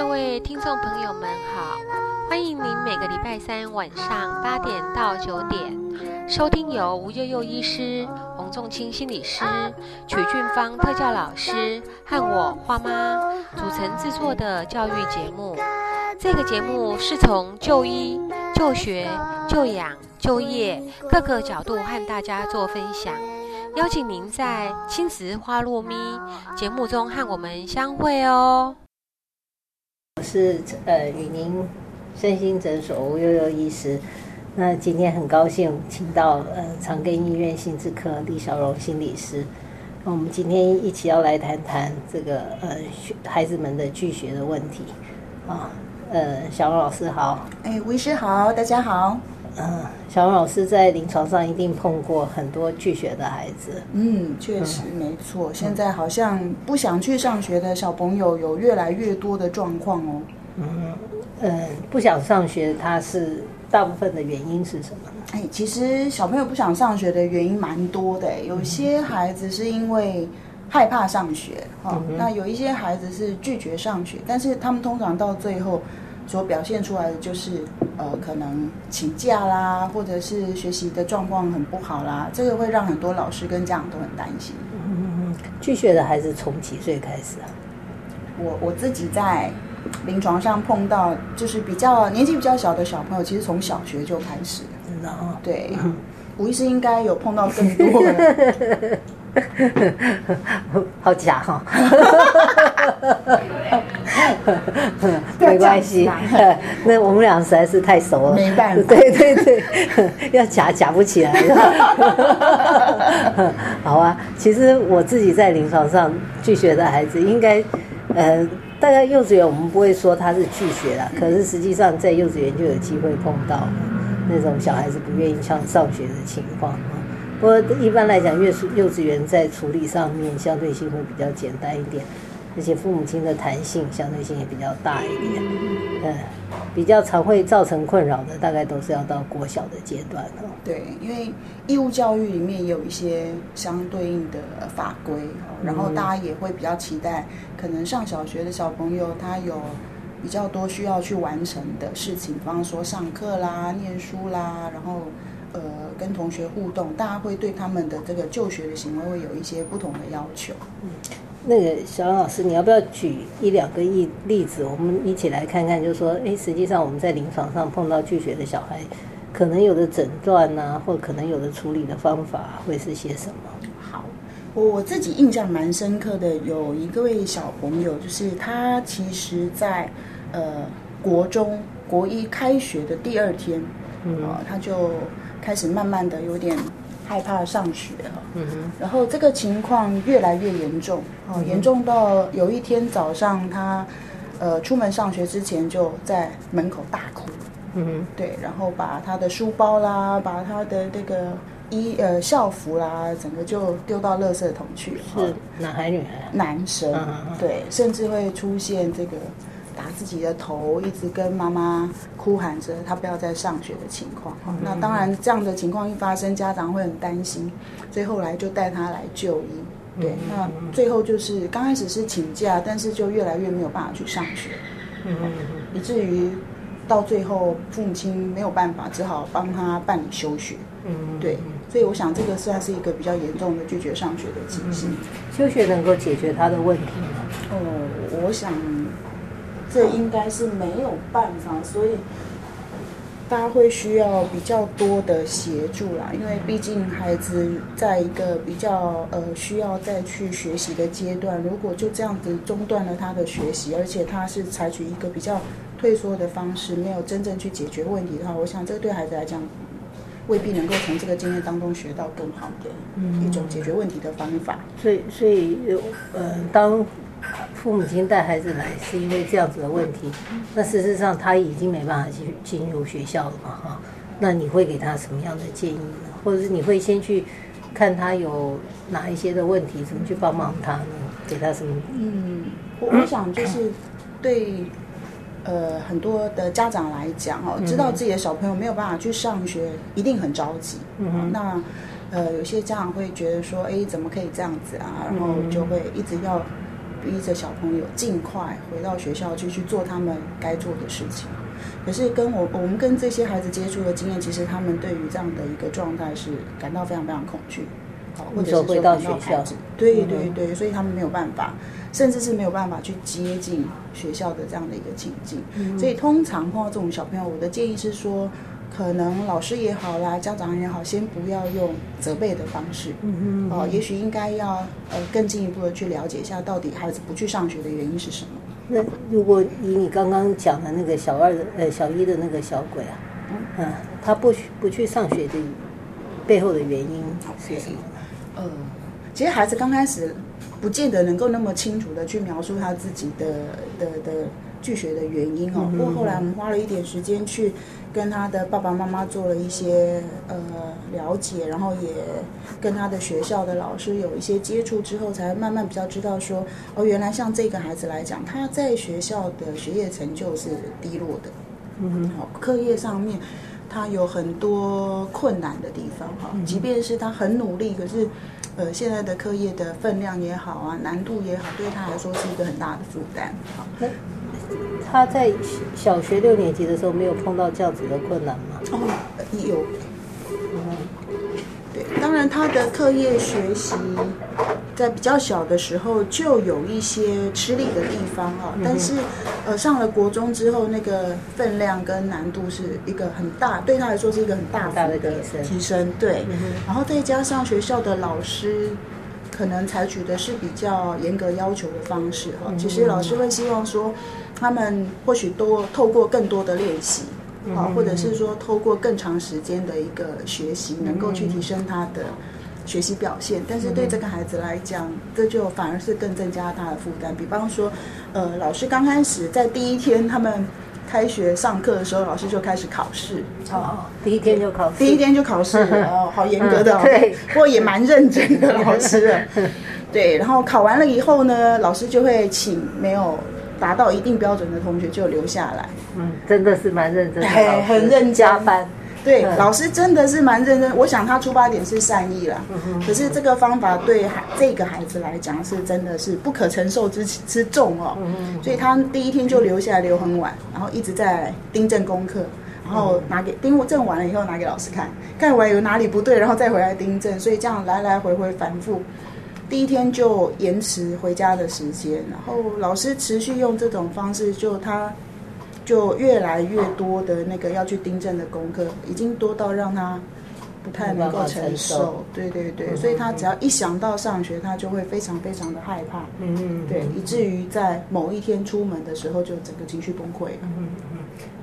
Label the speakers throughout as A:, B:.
A: 各位听众朋友们好，欢迎您每个礼拜三晚上八点到九点收听由吴悠悠医师、洪仲清心理师、曲俊芳特教老师和我花妈组成制作的教育节目。这个节目是从就医、就学、就养、就业各个角度和大家做分享，邀请您在青石花落咪节目中和我们相会哦。
B: 是呃雨宁身心诊所吴悠悠医师。那今天很高兴请到呃长庚医院心智科李小荣心理师。那我们今天一起要来谈谈这个呃孩子们的拒学的问题啊。呃，小荣老师好。
C: 哎，吴医师好，大家好。
B: 嗯，小王老师在临床上一定碰过很多拒学的孩子。
C: 嗯，确实没错。现在好像不想去上学的小朋友有越来越多的状况哦。
B: 嗯嗯，不想上学，他是大部分的原因是什么呢？
C: 哎，其实小朋友不想上学的原因蛮多的。有些孩子是因为害怕上学，哈，那有一些孩子是拒绝上学，但是他们通常到最后。所表现出来的就是，呃，可能请假啦，或者是学习的状况很不好啦，这个会让很多老师跟家长都很担心。
B: 嗯拒学的孩子从几岁开始啊？
C: 我我自己在临床上碰到，就是比较年纪比较小的小朋友，其实从小学就开始。
B: 真的啊？
C: 对，吴医师应该有碰到更多的。
B: 好假哈，没关系，那我们俩实在是太熟了，
C: 没办法，
B: 对对对，要假假不起来。好啊，其实我自己在临床上拒绝的孩子，应该呃，大概幼稚园我们不会说他是拒绝了，可是实际上在幼稚园就有机会碰到那种小孩子不愿意上上学的情况。不过一般来讲，幼幼稚园在处理上面相对性会比较简单一点，而且父母亲的弹性相对性也比较大一点。嗯，比较常会造成困扰的，大概都是要到国小的阶段哦。
C: 对，因为义务教育里面有一些相对应的法规，然后大家也会比较期待，可能上小学的小朋友他有比较多需要去完成的事情，比方说上课啦、念书啦，然后。呃，跟同学互动，大家会对他们的这个就学的行为会有一些不同的要求。
B: 嗯，那个小杨老师，你要不要举一两个例例子，我们一起来看看，就是说，哎，实际上我们在临床上碰到拒学的小孩，可能有的诊断呐，或可能有的处理的方法会是些什么？
C: 好，我我自己印象蛮深刻的，有一个位小朋友，就是他其实在呃国中国一开学的第二天，嗯，他就。开始慢慢的有点害怕上学了，嗯哼，然后这个情况越来越严重，哦，严重到有一天早上他，呃，出门上学之前就在门口大哭，嗯哼，对，然后把他的书包啦，把他的这个衣呃校服啦，整个就丢到垃圾桶去，
B: 是男孩女孩？
C: 男生，对，甚至会出现这个。打自己的头，一直跟妈妈哭喊着他不要再上学的情况。那当然，这样的情况一发生，家长会很担心，所以后来就带他来就医。对，那最后就是刚开始是请假，但是就越来越没有办法去上学，以至于到最后父母亲没有办法，只好帮他办理休学。嗯，对，所以我想这个算是一个比较严重的拒绝上学的情形。
B: 休学能够解决他的问题吗？
C: 哦，我想。这应该是没有办法，所以大家会需要比较多的协助啦。因为毕竟孩子在一个比较呃需要再去学习的阶段，如果就这样子中断了他的学习，而且他是采取一个比较退缩的方式，没有真正去解决问题的话，我想这个对孩子来讲未必能够从这个经验当中学到更好的一种解决问题的方法。
B: 所以，所以呃，当父母亲带孩子来是因为这样子的问题，那事实上他已经没办法去进入学校了嘛？哈，那你会给他什么样的建议呢？或者是你会先去看他有哪一些的问题，怎么去帮忙他呢？给他什么？
C: 嗯，我我想就是对呃很多的家长来讲哦，知道自己的小朋友没有办法去上学，一定很着急。嗯，那呃有些家长会觉得说，哎，怎么可以这样子啊？然后就会一直要。逼着小朋友尽快回到学校去去做他们该做的事情。可是跟我我们跟这些孩子接触的经验，其实他们对于这样的一个状态是感到非常非常恐惧，好，或者是
B: 到学校
C: 对对对，所以他们没有办法，甚至是没有办法去接近学校的这样的一个情境。所以通常碰到这种小朋友，我的建议是说，可能老师也好啦，家长也好，先不要用责备的方式，
B: 嗯
C: 哦，也许应该要呃更进一步的去了解一下，到底孩子不去上学的原因是什么。
B: 那如果以你刚刚讲的那个小二的呃小一的那个小鬼啊，嗯，他不去不去上学的背后的原因是什么？
C: 呃，其实孩子刚开始不见得能够那么清楚的去描述他自己的的的拒学的原因哦。不过后来我们花了一点时间去跟他的爸爸妈妈做了一些呃了解，然后也跟他的学校的老师有一些接触之后，才慢慢比较知道说，哦，原来像这个孩子来讲，他在学校的学业成就是低落的。
B: 嗯
C: 好，课业上面他有很多困难的地方哈，即便是他很努力，可是呃现在的课业的分量也好啊，难度也好，对他来说是一个很大的负担。好，
B: 那他在小学六年级的时候没有碰到这样子的困难吗？
C: 哦，有，嗯对，当然他的课业学习在比较小的时候就有一些吃力的地方啊，但是呃上了国中之后，那个分量跟难度是一个很大，对他来说是一个很大
B: 大的
C: 幅的
B: 提升。
C: 提升，对，然后再加上学校的老师。可能采取的是比较严格要求的方式哈，其实老师会希望说，他们或许多透过更多的练习，好，或者是说透过更长时间的一个学习，能够去提升他的学习表现。但是对这个孩子来讲，这就反而是更增加他的负担。比方说，呃，老师刚开始在第一天他们开学上课的时候，老师就开始考试，
B: 哦，第一天就考试，
C: 第一天就考试，哦，好严格的哦，
B: 嗯对
C: 不过也蛮认真的老师了。对，然后考完了以后呢，老师就会请没有达到一定标准的同学就留下来。
B: 嗯，真的是蛮认真
C: 很认真
B: 加班，
C: 对，
B: 嗯
C: 老师真的是蛮认真。我想他出发点是善意啦，可是这个方法对孩这个孩子来讲是真的是不可承受之之重哦。嗯所以他第一天就留下来留很晚，然后一直在订正功课，然后拿给订正完了以后拿给老师看，看完有哪里不对，然后再回来订正，所以这样来来回回反复。第一天就延迟回家的时间，然后老师持续用这种方式，就他就越来越多的那个要去订正的功课，已经多到让他不太能够承
B: 受
C: 受。对对对，所以他只要一想到上学，他就会非常非常的害怕。
B: 嗯嗯，
C: 对，以至于在某一天出门的时候，就整个情绪崩溃了。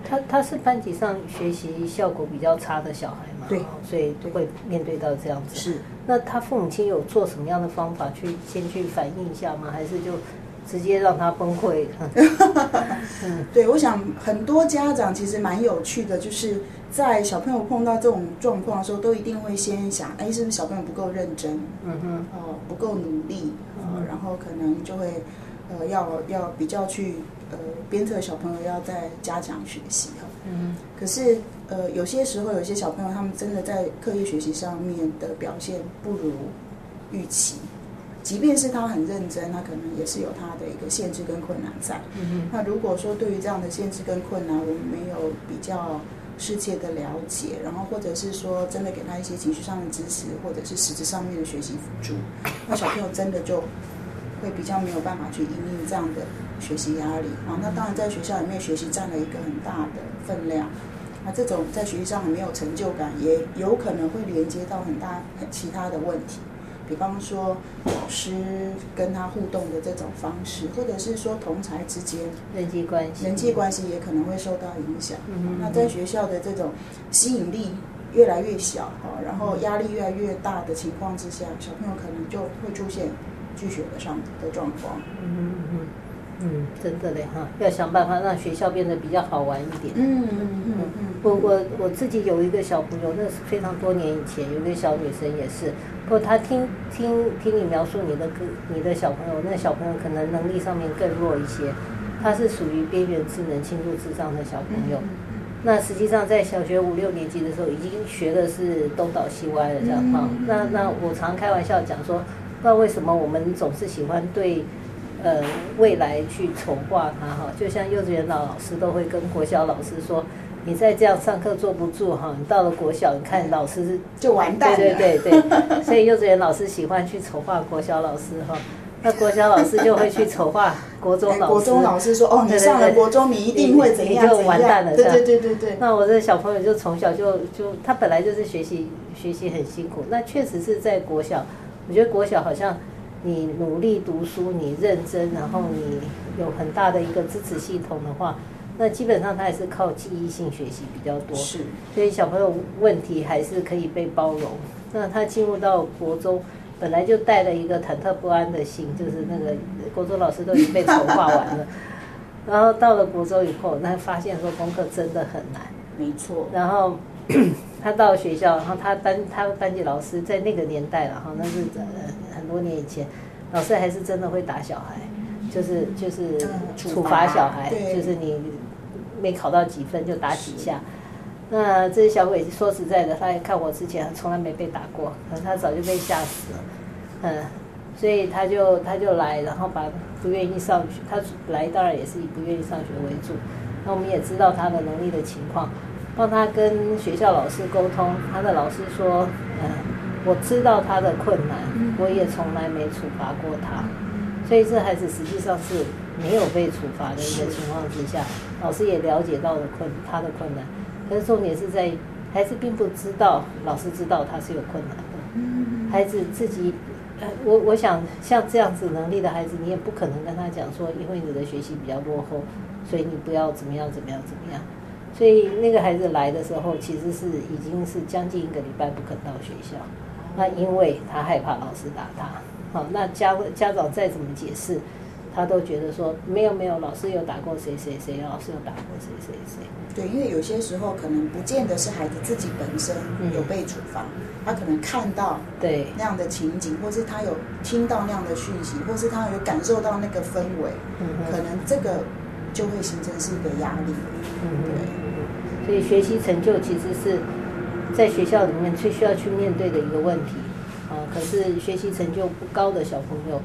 B: 他他是班级上学习效果比较差的小孩嘛，
C: 对
B: 哦所以会面对到这样子。
C: 是，
B: 那他父母亲有做什么样的方法去先去反映一下吗？还是就直接让他崩溃？
C: 对，我想很多家长其实蛮有趣的，就是在小朋友碰到这种状况的时候，都一定会先想，哎，是不是小朋友不够认真？
B: 嗯哼，
C: 呃不够努力，呃，然后可能就会呃要要比较去呃鞭策小朋友要再加强学习哈。
B: 嗯
C: 可是呃有些时候有些小朋友他们真的在课业学习上面的表现不如预期，即便是他很认真，他可能也是有他的一个限制跟困难在。
B: 嗯
C: 那如果说对于这样的限制跟困难，我们没有比较深切的了解，然后或者是说真的给他一些情绪上的支持，或者是实质上面的学习辅助，那小朋友真的就会比较没有办法去应应这样的学习压力啊。那当然在学校里面学习占了一个很大的分量。那这种在学习上很没有成就感，也有可能会连接到很大很其他的问题，比方说老师跟他互动的这种方式，或者是说同才之间
B: 人际关系，
C: 人际关系也可能会受到影响。
B: 嗯
C: 那在学校的这种吸引力越来越小哈，然后压力越来越大的情况之下，小朋友可能就会出现拒学的上的状况。
B: 嗯嗯嗯嗯，真的嘞哈，要想办法让学校变得比较好玩一点。
C: 嗯嗯嗯嗯
B: 我我我自己有一个小朋友，那是非常多年以前，有一个小女生也是。不过她听听听你描述你的个你的小朋友，那小朋友可能能力上面更弱一些，她是属于边缘智能、轻度智障的小朋友。那实际上在小学五六年级的时候，已经学的是东倒西歪了这样哈。那那我常开玩笑讲说，不知道为什么我们总是喜欢对。呃未来去筹划它哈，就像幼稚园老老师都会跟国小老师说，你再这样上课坐不住哈，你到了国小，你看老师
C: 就完蛋了。
B: 对对对对，所以幼稚园老师喜欢去筹划国小老师哈。那国小老师就会去筹划国中老师。
C: 国中老师说：“哦，你上了国中，你一定会怎样
B: 怎样。”就完蛋了。
C: 对对对对对。
B: 那我的小朋友就从小就就他本来就是学习学习很辛苦，那确实是在国小。我觉得国小好像你努力读书，你认真，然后你有很大的一个支持系统的话，那基本上他也是靠记忆性学习比较多。
C: 是。
B: 所以小朋友问题还是可以被包容。那他进入到国中。本来就带了一个忐忑不安的心，就是那个国中老师都已经被筹划完了，然后到了国中以后，那发现说功课真的很难，
C: 没错。
B: 然后 他到学校，然后他班他班级老师在那个年代了哈，那是很多年以前，老师还是真的会打小孩，就是就是处罚小孩，就是你没考到几分就打几下。那这些小鬼说实在的，他也看我之前从来没被打过，可能他早就被吓死了，嗯，所以他就他就来，然后把不愿意上学，他来当然也是以不愿意上学为主。那我们也知道他的能力的情况，帮他跟学校老师沟通，他的老师说，嗯，我知道他的困难，我也从来没处罚过他，所以这孩子实际上是没有被处罚的一个情况之下，老师也了解到了困他的困难。可是重点是在孩子并不知道，老师知道他是有困难的。孩子自己，呃，我我想像这样子能力的孩子，你也不可能跟他讲说，因为你的学习比较落后，所以你不要怎么样怎么样怎么样。所以那个孩子来的时候，其实是已经是将近一个礼拜不肯到学校。那因为他害怕老师打他。好，那家家长再怎么解释。他都觉得说没有没有，老师有打过谁谁谁，老师有打过谁谁谁。
C: 对，因为有些时候可能不见得是孩子自己本身有被处罚，他可能看到
B: 对
C: 那样的情景，或是他有听到那样的讯息，或是他有感受到那个氛围，可能这个就会形成是一个压力。嗯，
B: 对。所以学习成就其实是在学校里面最需要去面对的一个问题啊。可是学习成就不高的小朋友。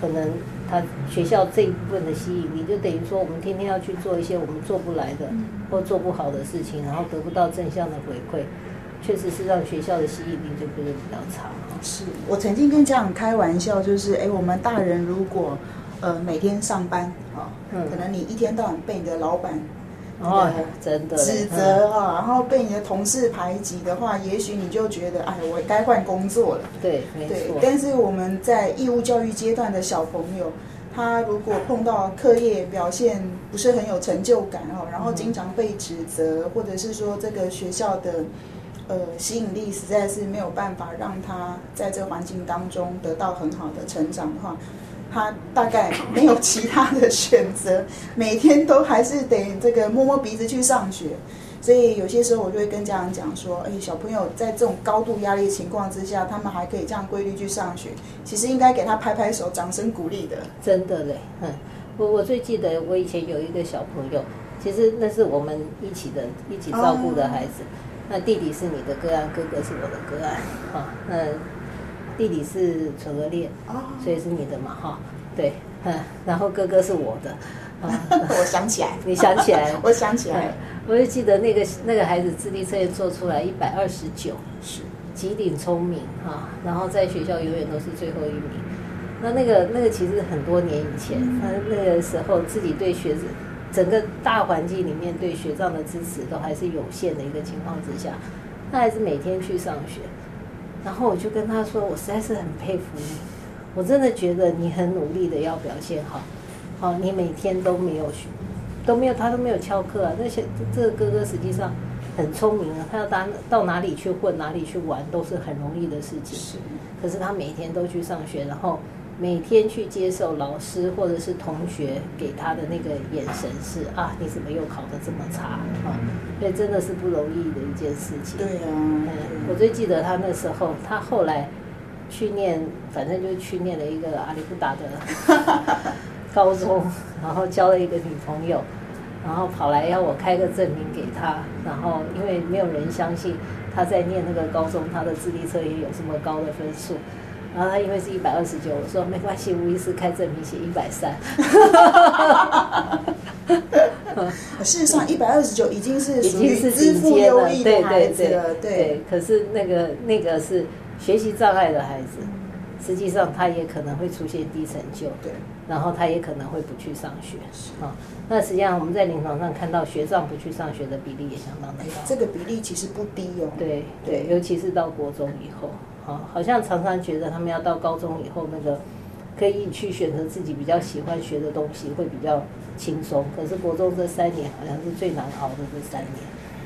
B: 可能他学校这一部分的吸引力，就等于说我们天天要去做一些我们做不来的或做不好的事情，然后得不到正向的回馈，确实是让学校的吸引力就变得比较差。
C: 是我曾经跟家长开玩笑，就是哎，我们大人如果呃每天上班啊，可能你一天到晚被你的老板。
B: 哦，真的
C: 指责啊，然后被你的同事排挤的话，也许你就觉得，哎，我该换工作了。
B: 对，没错。
C: 但是我们在义务教育阶段的小朋友，他如果碰到课业表现不是很有成就感哦，然后经常被指责，或者是说这个学校的呃吸引力实在是没有办法让他在这个环境当中得到很好的成长的话。他大概没有其他的选择，每天都还是得这个摸摸鼻子去上学，所以有些时候我就会跟家长讲说：，哎，小朋友在这种高度压力情况之下，他们还可以这样规律去上学，其实应该给他拍拍手，掌声鼓励的。
B: 真的嘞，嗯，我我最记得我以前有一个小朋友，其实那是我们一起的一起照顾的孩子，那弟弟是你的个案，哥哥是我的个案，啊，那。弟弟是纯恶劣，所以是你的嘛哈？对，嗯，然后哥哥是我的，
C: 我想起来，
B: 你想起来，
C: 我想起来，
B: 我就记得那个那个孩子智力测验做出来一百二十九，
C: 是。
B: 极顶聪明哈，然后在学校永远都是最后一名。那那个那个其实很多年以前，他那个时候自己对学整个大环境里面对学长的支持都还是有限的一个情况之下，他还是每天去上学。然后我就跟他说：“我实在是很佩服你，我真的觉得你很努力的要表现好，好，你每天都没有学，都没有他都没有翘课啊。那些这个哥哥实际上很聪明啊，他要到到哪里去混，哪里去玩都是很容易的事情。
C: 是，
B: 可是他每天都去上学，然后。”每天去接受老师或者是同学给他的那个眼神是啊，你怎么又考得这么差啊？所以真的是不容易的一件事情。
C: 对啊，
B: 嗯，我最记得他那时候，他后来去念，反正就去念了一个阿里不达的 高中，然后交了一个女朋友，然后跑来要我开个证明给他，然后因为没有人相信他在念那个高中，他的智力测验有这么高的分数。然后他因为是一百二十九，我说没关系，吴医师开证明写一百三。
C: 事实上，一百二十九已经是
B: 已经是
C: 支付优异的孩子了，
B: 对。可是那个那个是学习障碍的孩子，实际上他也可能会出现低成就，
C: 对。
B: 然后他也可能会不去上学，啊。那实际上我们在临床上看到学障不去上学的比例也相当的高，
C: 这个比例其实不低哦。
B: 对对，尤其是到国中以后，好，好像常常觉得他们要到高中以后那个。可以去选择自己比较喜欢学的东西，会比较轻松。可是国中这三年好像是最难熬的这三年。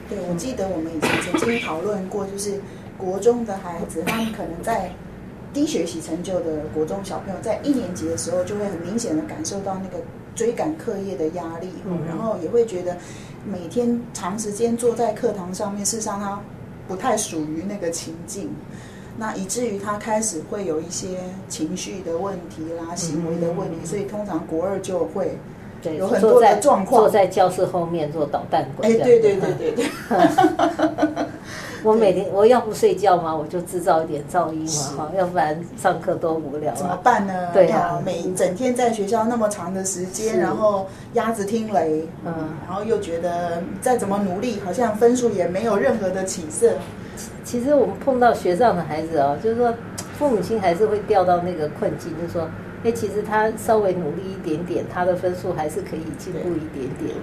C: 对，我记得我们以前曾经讨论过，就是国中的孩子，他们可能在低学习成就的国中小朋友，在一年级的时候就会很明显的感受到那个追赶课业的压力，然后也会觉得每天长时间坐在课堂上面，事实上他不太属于那个情境。那以至于他开始会有一些情绪的问题啦，行为的问题，所以通常国二就会有很多的状况。
B: 坐在教室后面做捣蛋鬼。
C: 哎，对对对对对。
B: 我每天我要不睡觉嘛，我就制造一点噪音嘛，哈，要不然上课多无聊。
C: 怎么办呢？对啊，每整天在学校那么长的时间，然后鸭子听雷，嗯，然后又觉得再怎么努力，好像分数也没有任何的起色。
B: 其实我们碰到学上的孩子哦，就是说父母亲还是会掉到那个困境，就是说，哎，其实他稍微努力一点点，他的分数还是可以进步一点点，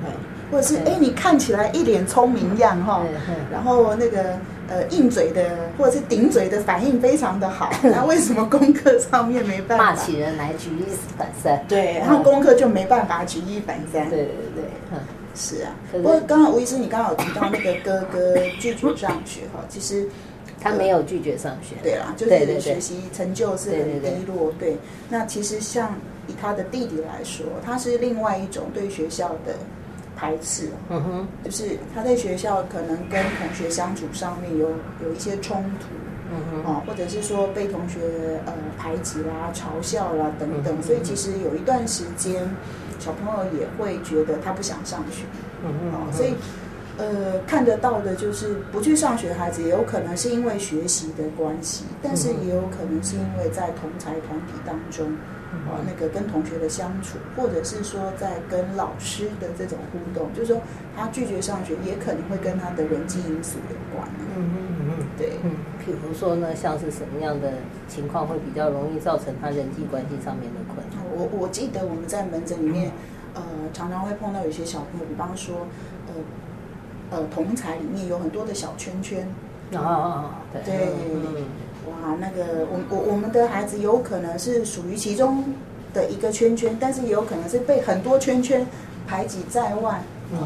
C: 或者是哎，你看起来一脸聪明样哈，然后那个呃硬嘴的或者是顶嘴的反应非常的好，那为什么功课上面没办法？
B: 骂起人来举一反三，
C: 对，然后功课就没办法举一反三，
B: 对对对，嗯。
C: 是啊，不过刚刚吴医师，你刚刚有提到那个哥哥拒绝上学哈，其实
B: 他没有拒绝上学，
C: 对啦，就是学习成就是很低落，对。那其实像以他的弟弟来说，他是另外一种对学校的排斥，嗯。哼，就是他在学校可能跟同学相处上面有有一些冲突，嗯哼，哦，或者是说被同学呃排挤啦、嘲笑啦等等，所以其实有一段时间。小朋友也会觉得他不想上学，哦，所以，呃，看得到的就是不去上学的孩子，也有可能是因为学习的关系，但是也有可能是因为在同才团体当中，啊，那个跟同学的相处，或者是说在跟老师的这种互动，就是说他拒绝上学，也可能会跟他的人际因素有关。嗯嗯
B: 嗯，对，嗯，比如说呢，像是什么样的情况会比较容易造成他人际关系上面的困难？
C: 我我记得我们在门诊里面，呃，常常会碰到有些小朋友，比方说，呃，呃，同才里面有很多的小圈圈。
B: 哦，
C: 对，哇，那个我我我们的孩子有可能是属于其中的一个圈圈，但是也有可能是被很多圈圈排挤在外，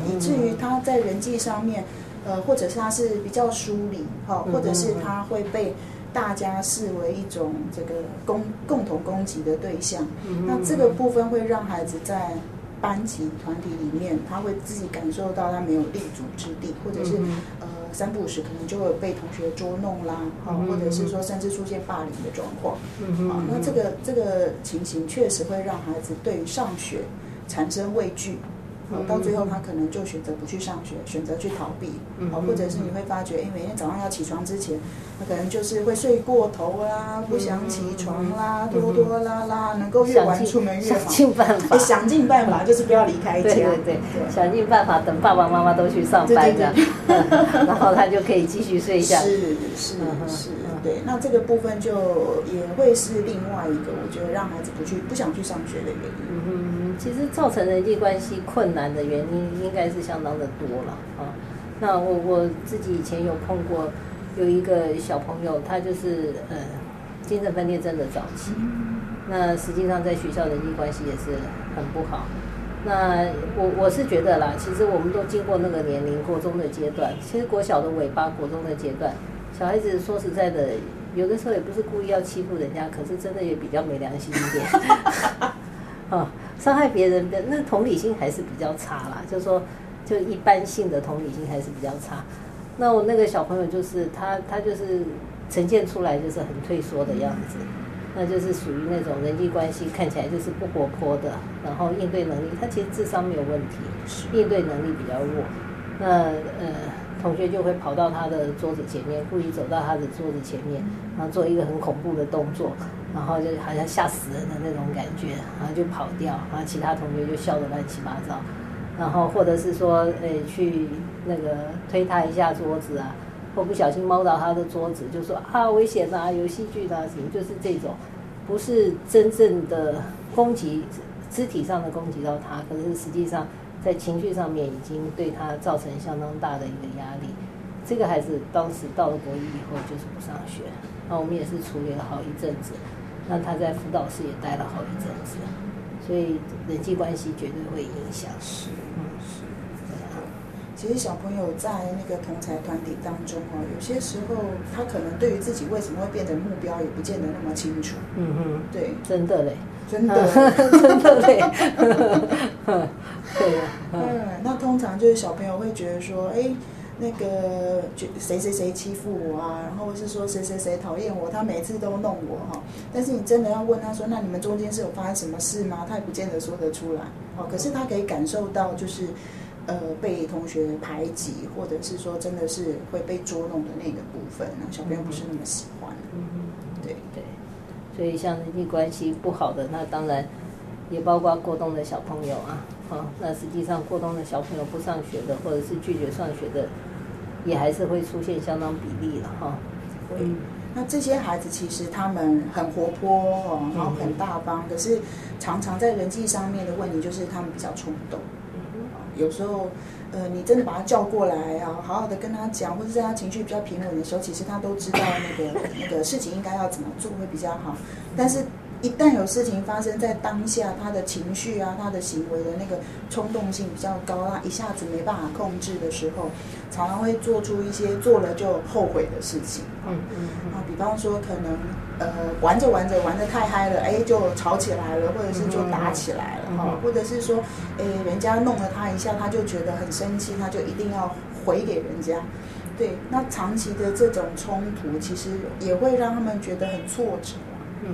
C: 以至于他在人际上面，呃，或者是他是比较疏离，哈，或者是他会被。大家视为一种这个共共同攻击的对象，那这个部分会让孩子在班级团体里面，他会自己感受到他没有立足之地，或者是呃三不五时可能就会被同学捉弄啦，啊，或者是说甚至出现霸凌的状况，啊，那这个这个情形确实会让孩子对于上学产生畏惧。到最后，他可能就选择不去上学，选择去逃避，哦，或者是你会发觉，哎，每天早上要起床之前，他可能就是会睡过头啦，不想起床啦，拖拖拉拉，能够越晚出门越好，
B: 想尽办法，
C: 想尽办法就是不要离开家，
B: 对对对，想尽办法等爸爸妈妈都去上班的，然后他就可以继续睡觉。
C: 是是是，对，那这个部分就也会是另外一个，我觉得让孩子不去不想去上学的原因。
B: 其实造成人际关系困难的原因应该是相当的多了啊。那我我自己以前有碰过，有一个小朋友，他就是呃精神分裂症的早期。那实际上在学校人际关系也是很不好。那我我是觉得啦，其实我们都经过那个年龄，国中的阶段，其实国小的尾巴，国中的阶段，小孩子说实在的，有的时候也不是故意要欺负人家，可是真的也比较没良心一点。啊，伤害别人的那同理心还是比较差啦，就是说，就一般性的同理心还是比较差。那我那个小朋友就是他，他就是呈现出来就是很退缩的样子，那就是属于那种人际关系看起来就是不活泼的，然后应对能力，他其实智商没有问题，应对能力比较弱。那呃，同学就会跑到他的桌子前面，故意走到他的桌子前面，然后做一个很恐怖的动作，然后就好像吓死人的那种感觉，然后就跑掉，然后其他同学就笑得乱七八糟，然后或者是说，诶，去那个推他一下桌子啊，或不小心猫到他的桌子，就说啊危险啊，有细菌啊什么，就是这种，不是真正的攻击，肢体上的攻击到他，可是实际上。在情绪上面已经对他造成相当大的一个压力，这个孩子当时到了国一以后就是不上学，那我们也是处理了好一阵子，那他在辅导室也待了好一阵子，所以人际关系绝对会影响。
C: 是，嗯是。其实小朋友在那个同才团体当中哦，有些时候他可能对于自己为什么会变成目标也不见得那么清楚。嗯嗯，对，
B: 真的嘞。
C: 真的，
B: 真的嘞，对
C: 啊。嗯，那通常就是小朋友会觉得说，哎，那个谁谁谁欺负我啊，然后是说谁谁谁讨厌我，他每次都弄我哈。但是你真的要问他说，那你们中间是有发生什么事吗？他也不见得说得出来。哦，可是他可以感受到，就是呃被同学排挤，或者是说真的是会被捉弄的那个部分，小朋友不是那么喜欢。嗯对对。
B: 所以，像人际关系不好的，那当然也包括过动的小朋友啊。好，那实际上过冬的小朋友不上学的，或者是拒绝上学的，也还是会出现相当比例了哈。
C: 嗯，那这些孩子其实他们很活泼哦，然后很大方，可是常常在人际上面的问题就是他们比较冲动。有时候。呃，你真的把他叫过来啊，好好的跟他讲，或者在他情绪比较平稳的时候，其实他都知道那个那个事情应该要怎么做会比较好。但是，一旦有事情发生在当下，他的情绪啊，他的行为的那个冲动性比较高啊，一下子没办法控制的时候，常常会做出一些做了就后悔的事情。嗯嗯啊，比方说可能。呃，玩着玩着玩的太嗨了，哎，就吵起来了，或者是就打起来了哈，或者是说，哎，人家弄了他一下，他就觉得很生气，他就一定要回给人家。对，那长期的这种冲突，其实也会让他们觉得很挫折。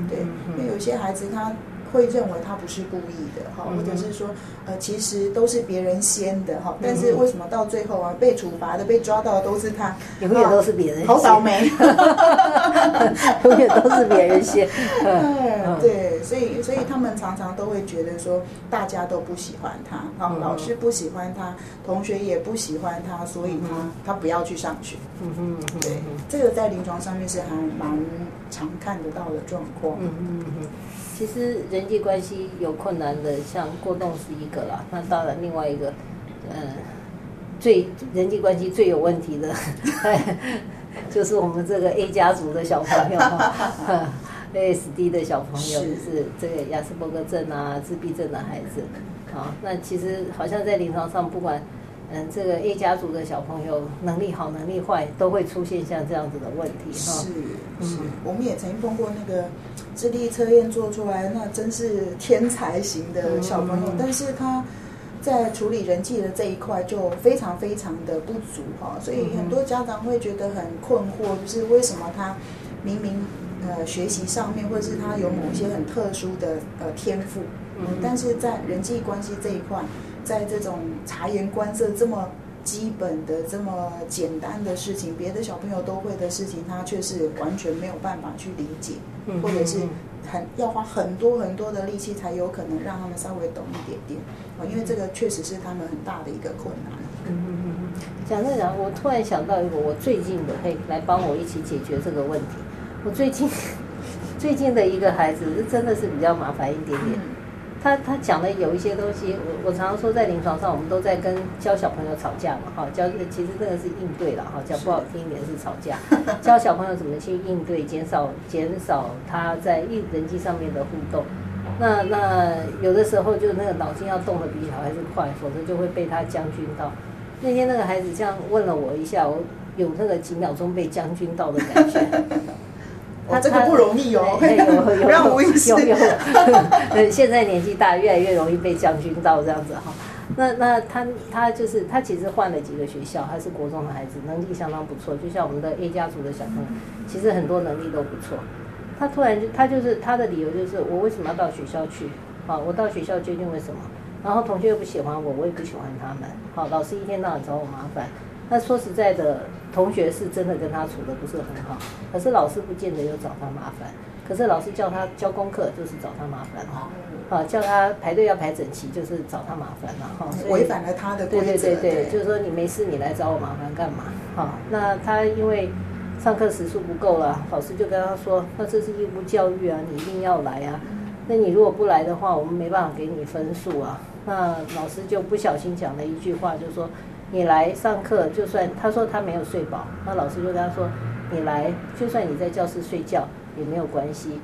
C: 对，因为有些孩子他。会认为他不是故意的哈，或者是说，呃，其实都是别人先的哈。但是为什么到最后啊，被处罚的、被抓到的都是他？
B: 永远都是别人，
C: 好倒霉，
B: 永远都是别人先。
C: 对，所以所以他们常常都会觉得说，大家都不喜欢他，啊，老师不喜欢他，同学也不喜欢他，所以他他不要去上学。嗯嗯，对，这个在临床上面是还蛮常看得到的状况。嗯嗯
B: 嗯。其实人际关系有困难的，像过动是一个啦。那当然，另外一个，嗯，最人际关系最有问题的，就是我们这个 A 家族的小朋友，ASD 的小朋友，就是这个亚斯伯格症啊、自闭症的孩子。好，那其实好像在临床上，不管。嗯，这个 A 家族的小朋友能力好，能力坏，都会出现像这样子的问题
C: 哈。是是，我们也曾经碰过那个智力测验做出来，那真是天才型的小朋友，但是他在处理人际的这一块就非常非常的不足哈，所以很多家长会觉得很困惑，就是为什么他明明呃学习上面，或者是他有某些很特殊的呃天赋，嗯，但是在人际关系这一块。在这种察言观色这么基本的、这么简单的事情，别的小朋友都会的事情，他却是完全没有办法去理解，或者是很要花很多很多的力气才有可能让他们稍微懂一点点啊，因为这个确实是他们很大的一个困难。嗯嗯
B: 嗯嗯，讲着讲，我突然想到一个我最近的，可以来帮我一起解决这个问题。我最近 最近的一个孩子，真的是比较麻烦一点点。他他讲的有一些东西，我我常常说在临床上，我们都在跟教小朋友吵架嘛，哈，教其实这个是应对了，哈，讲不好听一点是吵架，教小朋友怎么去应对，减少减少他在应人际上面的互动。那那有的时候就那个脑筋要动的比小孩子快，否则就会被他将军到。那天那个孩子这样问了我一下，我有那个几秒钟被将军到的感觉。
C: 他这个不容易哦，
B: 有
C: 让无意识。
B: 现在年纪大，越来越容易被将军到这样子哈。那那他他就是他其实换了几个学校，他是国中的孩子，能力相当不错。就像我们的 A 家族的小朋友，其实很多能力都不错。他突然就他就是他的理由就是我为什么要到学校去？好，我到学校究竟为什么？然后同学又不喜欢我，我也不喜欢他们。好，老师一天到晚找我麻烦。那说实在的，同学是真的跟他处的不是很好，可是老师不见得有找他麻烦。可是老师叫他交功课，就是找他麻烦哈。啊，叫他排队要排整齐，就是找他麻烦了哈。
C: 违反了他的规
B: 则。对对对对，就是说你没事你来找我麻烦干嘛？哈，那他因为上课时数不够了，老师就跟他说，那这是义务教育啊，你一定要来啊。那你如果不来的话，我们没办法给你分数啊。那老师就不小心讲了一句话，就说你来上课，就算他说他没有睡饱，那老师就跟他说，你来，就算你在教室睡觉也没有关系。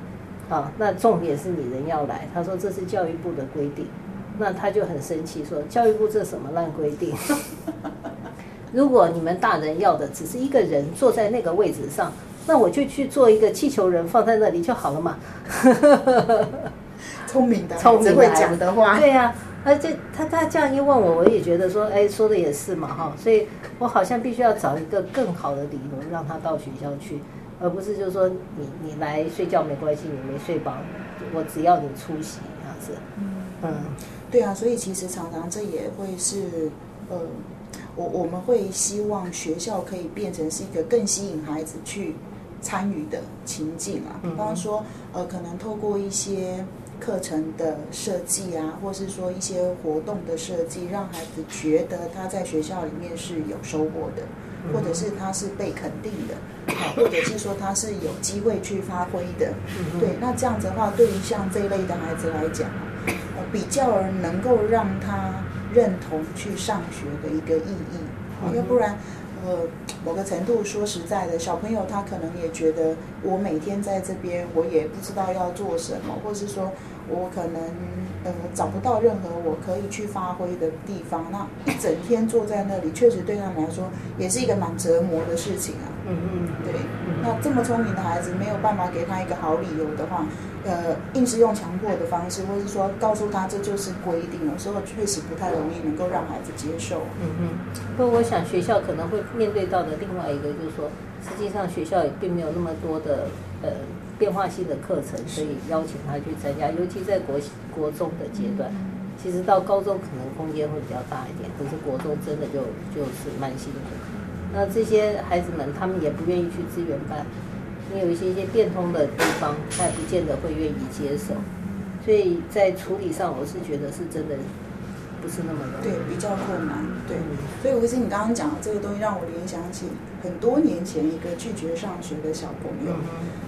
B: 啊，那重点是你人要来。他说这是教育部的规定，那他就很生气，说教育部这什么烂规定？如果你们大人要的只是一个人坐在那个位置上，那我就去做一个气球人放在那里就好了嘛。
C: 聪明的，聪明会讲的话，
B: 对呀。而且他他这样一问我，我也觉得说，哎，说的也是嘛，哈。所以我好像必须要找一个更好的理由让他到学校去。而不是就是说你你来睡觉没关系，你没睡饱，我只要你出席这样子。
C: 嗯，对啊，所以其实常常这也会是呃，我我们会希望学校可以变成是一个更吸引孩子去参与的情境啊。比方说呃，可能透过一些课程的设计啊，或是说一些活动的设计，让孩子觉得他在学校里面是有收获的。或者是他是被肯定的，或者是说他是有机会去发挥的，对，那这样子的话，对于像这一类的孩子来讲，呃，比较能够让他认同去上学的一个意义，要不然，呃，某个程度说实在的，小朋友他可能也觉得我每天在这边，我也不知道要做什么，或是说。我可能呃找不到任何我可以去发挥的地方，那一整天坐在那里，确实对他们来说也是一个蛮折磨的事情啊。嗯嗯，对。那这么聪明的孩子，没有办法给他一个好理由的话，呃，硬是用强迫的方式，或者是说告诉他这就是规定，有时候确实不太容易能够让孩子接受。嗯
B: 嗯。不过我想学校可能会面对到的另外一个就是说，实际上学校也并没有那么多的呃。变化性的课程，所以邀请他去参加，尤其在国国中的阶段，其实到高中可能空间会比较大一点，可是国中真的就就是蛮辛苦。那这些孩子们，他们也不愿意去资源班，你有一些一些变通的地方，他也不见得会愿意接受，所以在处理上，我是觉得是真的。不是那么容易
C: 对，比较困难。对，所以我其实你刚刚讲的这个东西，让我联想起很多年前一个拒绝上学的小朋友。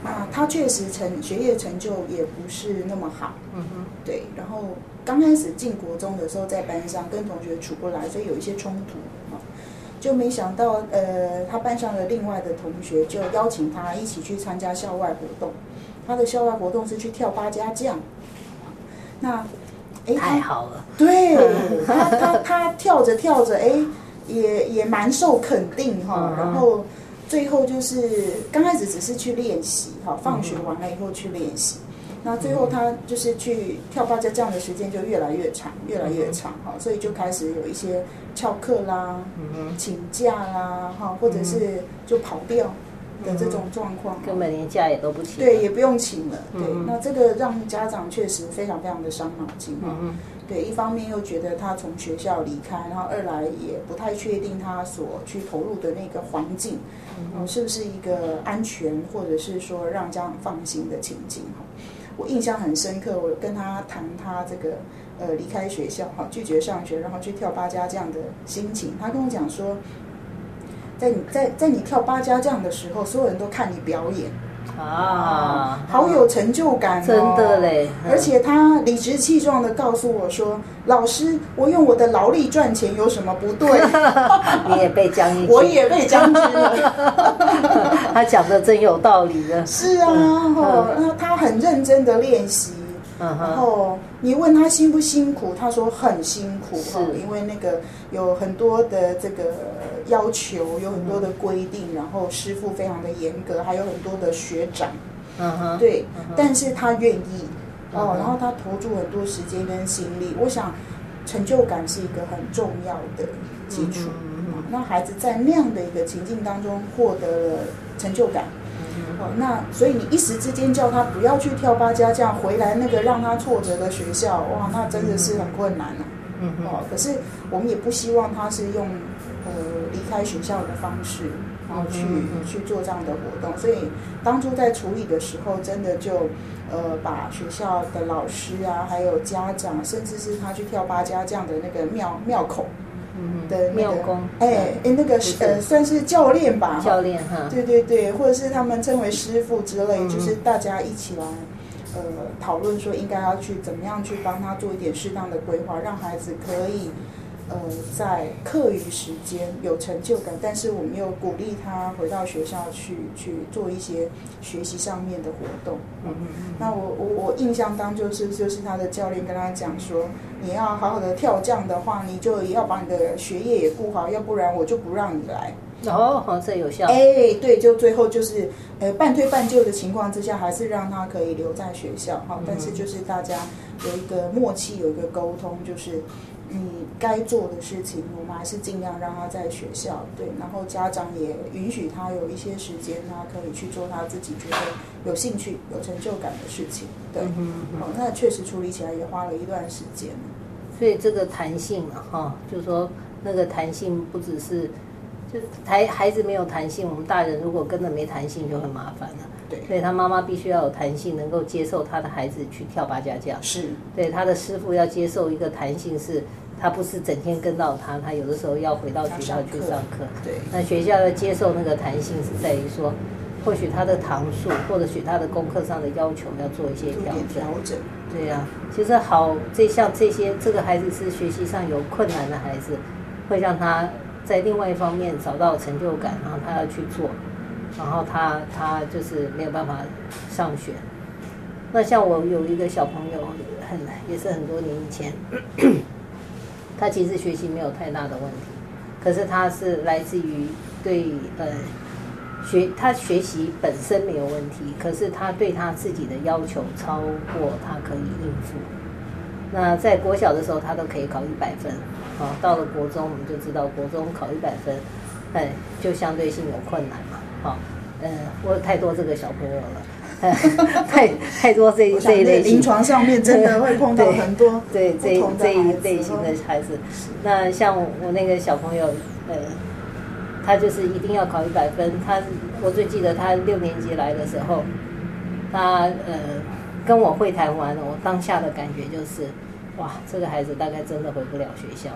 C: 那他确实成学业成就也不是那么好。嗯哼。对，然后刚开始进国中的时候，在班上跟同学处不来，所以有一些冲突。就没想到，呃，他班上的另外的同学就邀请他一起去参加校外活动。他的校外活动是去跳八家将。那。
B: 太好了，
C: 对 他他他跳着跳着，哎，也也蛮受肯定哈。然后最后就是刚开始只是去练习哈，放学完了以后去练习。那最后他就是去跳八家将的时间就越来越长，越来越长哈。所以就开始有一些翘课啦，请假啦哈，或者是就跑掉。的这种状况，
B: 根本连假也都不请，
C: 对，也不用请了。对，那这个让家长确实非常非常的伤脑筋啊。对，一方面又觉得他从学校离开，然后二来也不太确定他所去投入的那个环境，嗯，是不是一个安全或者是说让家长放心的情境哈。我印象很深刻，我跟他谈他这个呃离开学校哈，拒绝上学，然后去跳八家这样的心情，他跟我讲说。在你在在你跳八家将的时候，所有人都看你表演啊，好有成就感，哦
B: 真的嘞！
C: 而且他理直气壮的告诉我说：“老师，我用我的劳力赚钱有什么不对？”
B: 你也被将军，
C: 我也被将军了。
B: 他讲的真有道理的。
C: 是啊，哦，他很认真的练习。然后你问他辛不辛苦，他说很辛苦哈，因为那个有很多的这个要求，有很多的规定，然后师傅非常的严格，还有很多的学长，嗯哼，对，但是他愿意哦，然后他投注很多时间跟心力，我想成就感是一个很重要的基础，那孩子在那样的一个情境当中获得了成就感。那所以你一时之间叫他不要去跳八家将，回来那个让他挫折的学校，哇，那真的是很困难了。
B: 嗯
C: 哦，可是我们也不希望他是用呃离开学校的方式，然后去、去做这样的活动。所以当初在处理的时候，真的就呃把学校的老师啊，还有家长，甚至是他去跳八家这样的那个庙庙口
B: 嗯
C: 的那个哎哎那个
B: 是
C: 呃算是教练吧，
B: 教练哈，
C: 对对对，或者是他们称为师傅之类，
B: 嗯。
C: 就是大家一起来呃讨论说应该要去怎么样去帮他做一点适当的规划，让孩子可以呃在课余时间有成就感，但是我们又鼓励他回到学校去去做一些学习上面的活动。
B: 嗯嗯嗯
C: 那我我我印象当就是就是他的教练跟他讲说，你要好好的跳降的话，你就要把你的学业也顾好，要不然我就不让你来。
B: 哦，好，这有效，
C: 哎，对，就最后就是呃半推半就的情况之下，还是让他可以留在学校哈。
B: 嗯
C: 但是就是大家有一个默契，有一个沟通，就是你该做的事情，我们还是尽量让他在学校对，然后家长也允许他有一些时间，他可以去做他自己觉得有兴趣、有成就感的事情。对，
B: 嗯哼嗯
C: 哦，那确实处理起来也花了一段时间。
B: 所以这个弹性嘛，哈，就是说那个弹性不只是，就是孩孩子没有弹性，我们大人如果跟着没弹性就很麻烦了。
C: 对，
B: 所以他妈妈必须要有弹性，能够接受他的孩子去跳八家将。
C: 是，
B: 对他的师傅要接受一个弹性是，他不是整天跟到他，他有的时候要回到学校去上课。
C: 对，
B: 那学校要接受那个弹性是在于说，或许他的堂数或者许他的功课上的要求要做一些调整
C: 调。整。
B: 对呀、其实好，这像这些，这个孩子是学习上有困难的孩子，会让他在另外一方面找到成就感，然后他要去做，然后他他就是没有办法上学。那像我有一个小朋友，很也是很多年以前，他其实学习没有太大的问题，可是他是来自于对呃学他学习本身没有问题，可是他对他自己的要求超过他可以应付。那在国小的时候，他都可以考一百分，啊、到了国中我们就知道国中考一百分，哎，就相对性有困难嘛，好、嗯，我有太多这个小朋友了。太太多这一类型
C: 临床上面真的会碰到很多
B: 对这
C: 不同的
B: 这一类型的
C: 哦
B: 孩子。那像我我那个小朋友，呃，他就是一定要考一百分。他我最记得他六年级来的时候，他呃跟我会谈完了，我当下的感觉就是，哇，这个孩子大概真的回不了学校。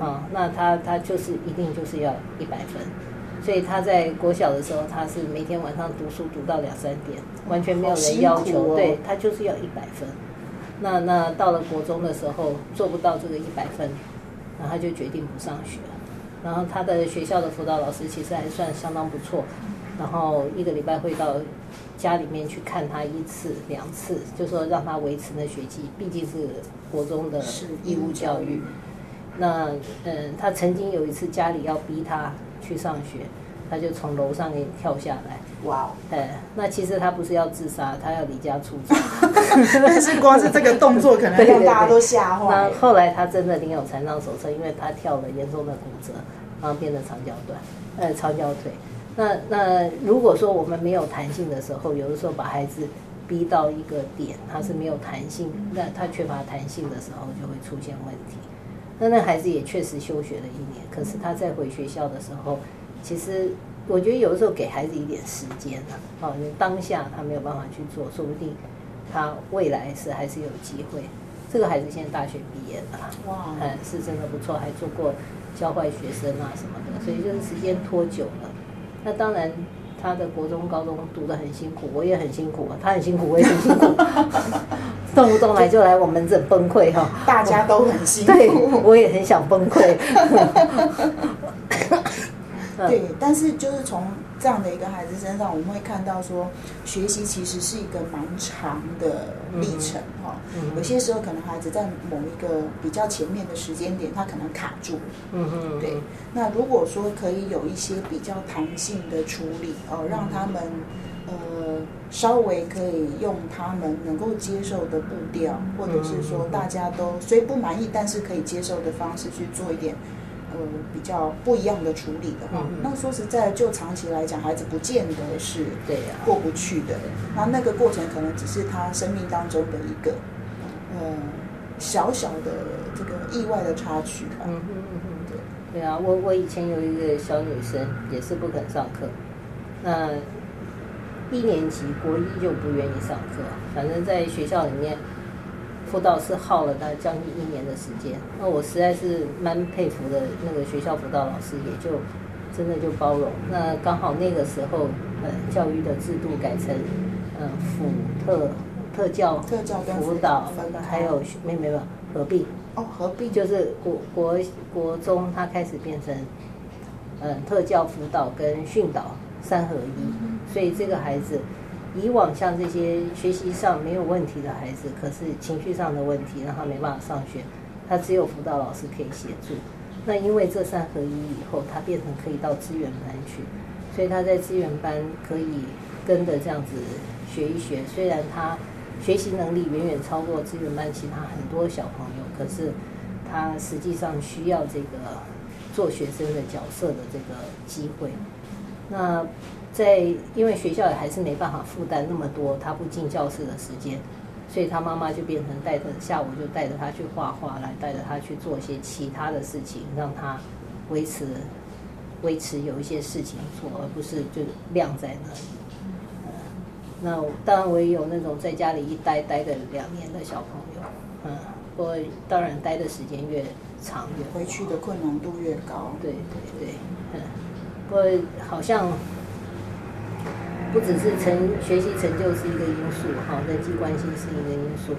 B: 啊、那他他就是一定就是要一百分。所以他在国小的时候，他是每天晚上读书读到两三点，完全没有人要求，对他就是要一百分。那那到了国中的时候做不到这个一百分，然后他就决定不上学。然后他的学校的辅导老师其实还算相当不错，然后一个礼拜会到家里面去看他一次两次，就说让他维持那学籍，毕竟是国中的义务教育。那嗯，他曾经有一次家里要逼他去上学，他就从楼上给跳下来。
C: 哇哦！
B: 哎，那其实他不是要自杀，他要离家出走。
C: 但是光是这个动作，可能
B: 对对对
C: 让大家都吓坏
B: 那。后来他真的领有残障手册，因为他跳了严重的骨折，然后变成长脚短，呃，长脚腿。那那如果说我们没有弹性的时候，有的时候把孩子逼到一个点，他是没有弹性，那他缺乏弹性的时候，就会出现问题。那那孩子也确实休学了一年，可是他在回学校的时候，其实我觉得有的时候给孩子一点时间啊，哦，你当下他没有办法去做，说不定他未来是还是有机会。这个孩子现在大学毕业了，
C: 哇
B: 嗯，是真的不错，还做过教坏学生啊什么的，所以就是时间拖久了。那当然，他的国中、高中读得很辛苦，我也很辛苦啊，他很辛苦，我也很辛苦，动不动来就来我们这崩溃哈、
C: 大家都很辛苦。
B: 对，我也很想崩溃。嗯
C: 对，但是就是从这样的一个孩子身上，我们会看到说，学习其实是一个蛮长的历程哈、
B: 嗯
C: 有些时候可能孩子在某一个比较前面的时间点，他可能卡住了。
B: 嗯嗯，
C: 对，那如果说可以有一些比较弹性的处理哦，让他们呃稍微可以用他们能够接受的步调，或者是说大家都虽不满意，但是可以接受的方式去做一点。呃，比较不一样的处理的话，那说实在，就长期来讲，孩子不见得是过不去的。那那个过程可能只是他生命当中的一个呃小小的这个意外的插曲吧。
B: 嗯嗯嗯哼，对对啊，我我以前有一个小女生也是不肯上课，那一年级国一就不愿意上课，反正在学校里面辅导是耗了大概将近一年的时间。那我实在是蛮佩服的，那个学校辅导老师也就真的就包容。那刚好那个时候，呃，教育的制度改成呃辅特特教
C: 特教
B: 辅导，还有没没有合并。
C: 哦，合并
B: 就是国国国中，它开始变成，嗯，特教辅导跟训导三合一，所以这个孩子，以往像这些学习上没有问题的孩子，可是情绪上的问题让他没办法上学，他只有辅导老师可以协助。那因为这三合一以后，他变成可以到资源班去，所以他在资源班可以跟着这样子学一学，虽然他。学习能力远远超过资源班其他很多小朋友，可是他实际上需要这个做学生的角色的这个机会。那在因为学校也还是没办法负担那么多他不进教室的时间，所以他妈妈就变成带着下午就带着他去画画，来带着他去做一些其他的事情，让他维持维持有一些事情做，而不是就晾在那里。那当然，我也有那种在家里一待待的两年的小朋友，嗯，不过当然待的时间越长越
C: 回去的困难度越高。
B: 对对对，嗯，不过好像不只是成学习成就是一个因素，哈，人际关系是一个因素。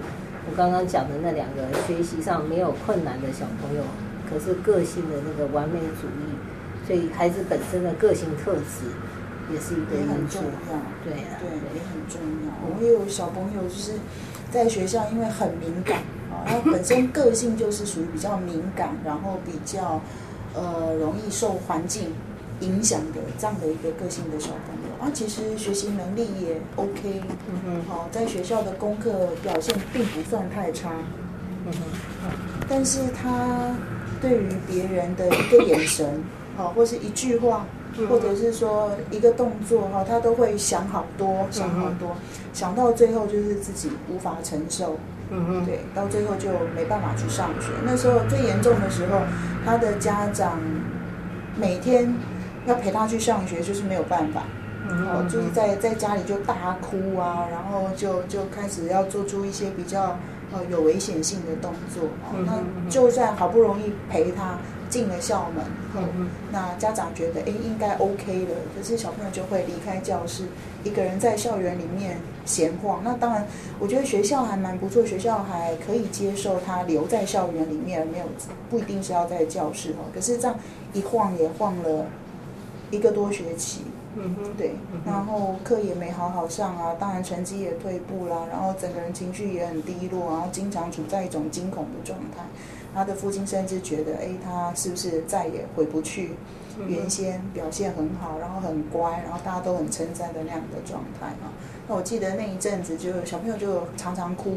B: 我刚刚讲的那两个学习上没有困难的小朋友，可是个性的那个完美主义，所以孩子本身的个性特质。也是一个
C: 很重要，
B: 对
C: 对，也很重要。我有小朋友就是在学校，因为很敏感啊，他本身个性就是属于比较敏感，然后比较呃容易受环境影响的这样的一个个性的小朋友啊。其实学习能力也 OK，嗯哼，好，在学校的功课表现并不算太差，嗯哼，但是他对于别人的一个眼神，好，或是一句话。或者是说一个动作哈，他都会想好多，想好多，想到最后就是自己无法承受，嗯哼，对，到最后就没办法去上学。那时候最严重的时候，他的家长每天要陪他去上学，就是没有办法，哦，就是在在家里就大哭啊，然后就就开始要做出一些比较呃有危险性的动作，哦，那就算好不容易陪他。进了校门后，那家长觉得哎应该 OK 了，可是小朋友就会离开教室，一个人在校园里面闲晃。那当然，我觉得学校还蛮不错，学校还可以接受他留在校园里面，没有不一定是要在教室哦。可是这样一晃也晃了一个多学期，嗯哼，对，然后课也没好好上啊，当然成绩也退步啦，然后整个人情绪也很低落，然后经常处在一种惊恐的状态。他的父亲甚至觉得，哎，他是不是再也回不去原先表现很好，然后很乖，然后大家都很称赞的那样的状态啊？那我记得那一阵子，就小朋友就常常哭，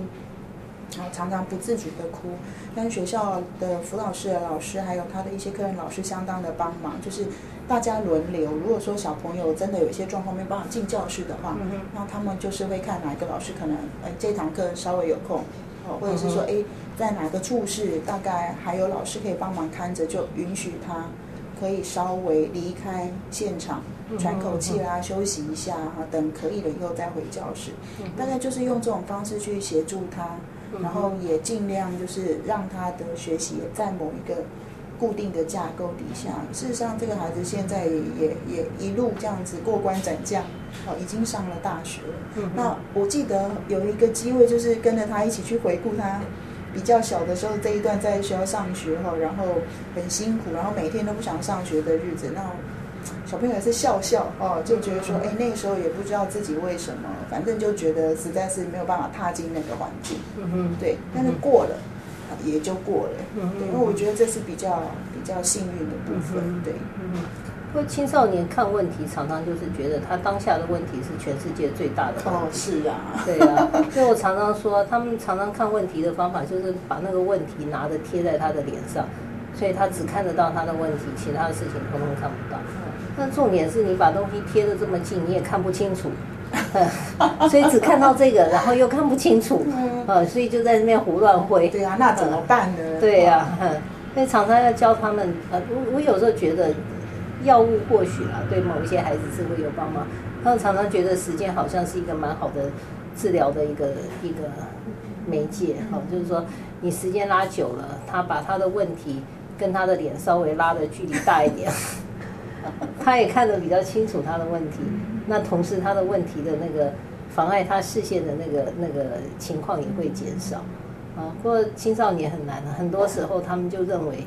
C: 然后常常不自主的哭。但是学校的辅导室的老师，还有他的一些科任老师，相当的帮忙，就是大家轮流。如果说小朋友真的有一些状况没办法进教室的话，那他们就是会看哪一个老师可能，哎，这堂课稍微有空，哦，或者是说，哎。在哪个处室，大概还有老师可以帮忙看着，就允许他可以稍微离开现场喘口气啦，休息一下哈，等可以了以后再回教室。大概就是用这种方式去协助他，然后也尽量就是让他的学习也在某一个固定的架构底下。事实上，这个孩子现在也也一路这样子过关斩将，哦，已经上了大学了。那我记得有一个机会，就是跟着他一起去回顾他。比较小的时候，这一段在学校上学哈，然后很辛苦，然后每天都不想上学的日子，那小朋友也是笑笑哦，就觉得说，哎，那个时候也不知道自己为什么，反正就觉得实在是没有办法踏进那个环境，嗯哼，对，但是过了，也就过了，嗯因为我觉得这是比较比较幸运的部分，对，嗯。
B: 因为青少年看问题，常常就是觉得他当下的问题是全世界最大的。
C: 哦，是啊，
B: 对啊。所以我常常说，他们常常看问题的方法就是把那个问题拿着贴在他的脸上，所以他只看得到他的问题，其他的事情通通看不到。但重点是你把东西贴的这么近，你也看不清楚。呃，所以只看到这个，然后又看不清楚，呃，所以就在那边胡乱挥。
C: 对啊，那怎么办呢？
B: 对呀，所以常常要教他们。呃，我我有时候觉得药物或许啊，对某一些孩子是会有帮忙。他们常常觉得时间好像是一个蛮好的治疗的一个一个媒介，哈，就是说你时间拉久了，他把他的问题跟他的脸稍微拉的距离大一点。他也看得比较清楚他的问题，那同时他的问题的那个妨碍他视线的那个那个情况也会减少啊。不过青少年很难很多时候他们就认为，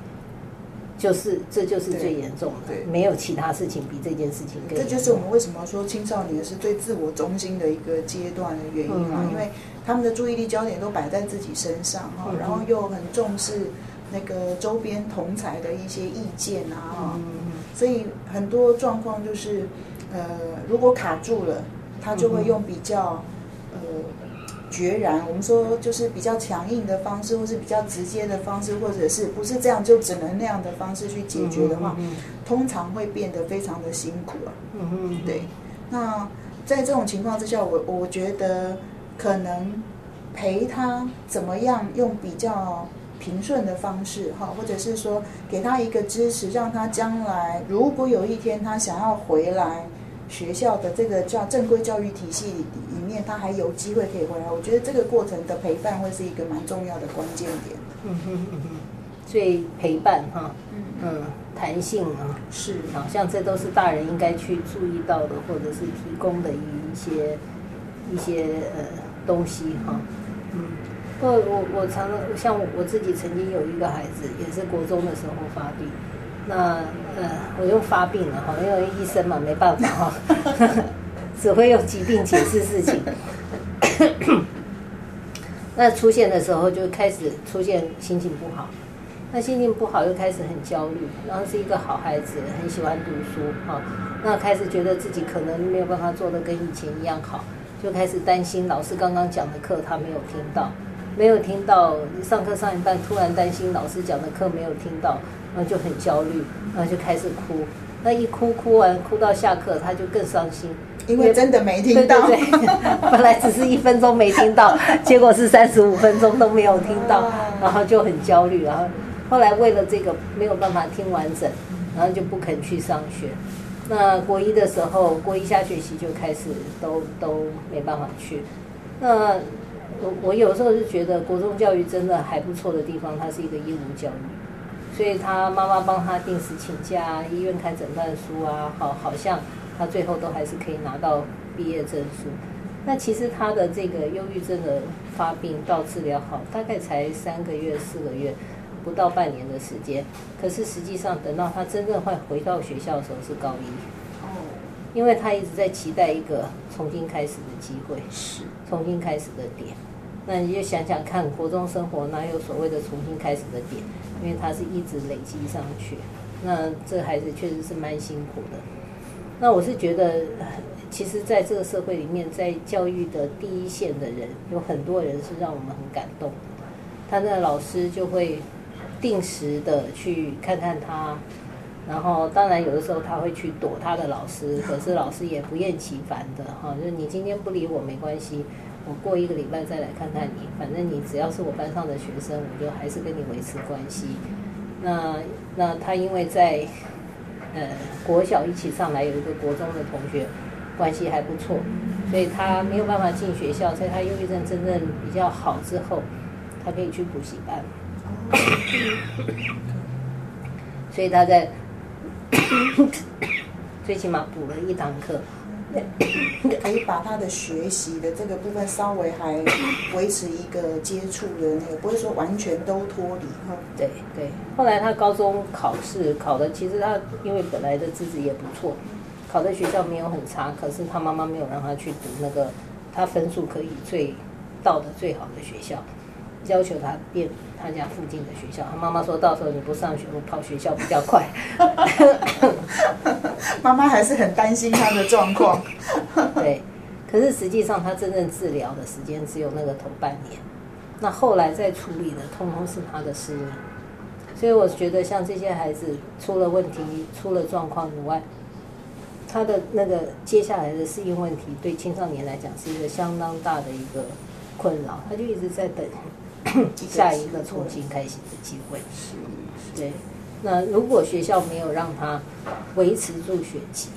B: 就是这就是最严重的，没有其他事情比这件事情更。
C: 这就是我们为什么说青少年是最自我中心的一个阶段的原因啊，因为他们的注意力焦点都摆在自己身上哈，然后又很重视那个周边同才的一些意见啊。所以很多状况就是，呃，如果卡住了，他就会用比较呃决然，我们说就是比较强硬的方式，或是比较直接的方式，或者是不是这样就只能那样的方式去解决的话，通常会变得非常的辛苦啊。嗯嗯，对。那在这种情况之下，我我觉得可能陪他怎么样用比较。平顺的方式，哈，或者是说给他一个支持，让他将来如果有一天他想要回来学校的这个叫正规教育体系里里面，他还有机会可以回来。我觉得这个过程的陪伴会是一个蛮重要的关键点。嗯哼嗯哼，
B: 所以陪伴哈，嗯嗯，弹性啊，
C: 是，
B: 好像这都是大人应该去注意到的，或者是提供的一些一些呃东西哈，嗯。我我我常常像我自己曾经有一个孩子，也是国中的时候发病。那呃，我又发病了哈，因为医生嘛没办法哈，只会用疾病解释事情。那出现的时候就开始出现心情不好，那心情不好又开始很焦虑。然后是一个好孩子，很喜欢读书哈，那开始觉得自己可能没有办法做的跟以前一样好，就开始担心老师刚刚讲的课他没有听到。没有听到上课上一半，突然担心老师讲的课没有听到，然后就很焦虑，然后就开始哭。那一哭哭完，哭到下课，他就更伤心，
C: 因为真的没听到。
B: 对对对，本来只是一分钟没听到，结果是三十五分钟都没有听到，然后就很焦虑。然后后来为了这个没有办法听完整，然后就不肯去上学。那国一的时候，国一下学期就开始都都没办法去。那我我有时候是觉得国中教育真的还不错的地方，它是一个义务教育，所以他妈妈帮他定时请假，医院开诊断书啊，好，好像他最后都还是可以拿到毕业证书。那其实他的这个忧郁症的发病到治疗好，大概才三个月、四个月，不到半年的时间。可是实际上等到他真正会回到学校的时候是高一，因为他一直在期待一个重新开始的机会，
C: 是
B: 重新开始的点。那你就想想看，国中生活哪有所谓的重新开始的点？因为他是一直累积上去。那这孩子确实是蛮辛苦的。那我是觉得，其实在这个社会里面，在教育的第一线的人，有很多人是让我们很感动。他的老师就会定时的去看看他，然后当然有的时候他会去躲他的老师，可是老师也不厌其烦的哈，就是你今天不理我没关系。我过一个礼拜再来看看你，反正你只要是我班上的学生，我就还是跟你维持关系。那那他因为在呃国小一起上来，有一个国中的同学关系还不错，所以他没有办法进学校，在他忧郁症真正比较好之后，他可以去补习班。所以他在 最起码补了一堂课。
C: 可以把他的学习的这个部分稍微还维持一个接触的那个，不会说完全都脱离哈。
B: 对对。后来他高中考试考的，其实他因为本来的资质也不错，考的学校没有很差，可是他妈妈没有让他去读那个他分数可以最到的最好的学校，要求他变他家附近的学校。他妈妈说到时候你不上学，我跑学校比较快。
C: 妈妈还是很担心他的状况，
B: 对。可是实际上，他真正治疗的时间只有那个头半年，那后来再处理的，通通是他的事。所以我觉得，像这些孩子出了问题、出了状况以外，他的那个接下来的适应问题，对青少年来讲是一个相当大的一个困扰，他就一直在等 下一个重新开始的机会。
C: 是
B: 对，那如果学校没有让他维持住学籍，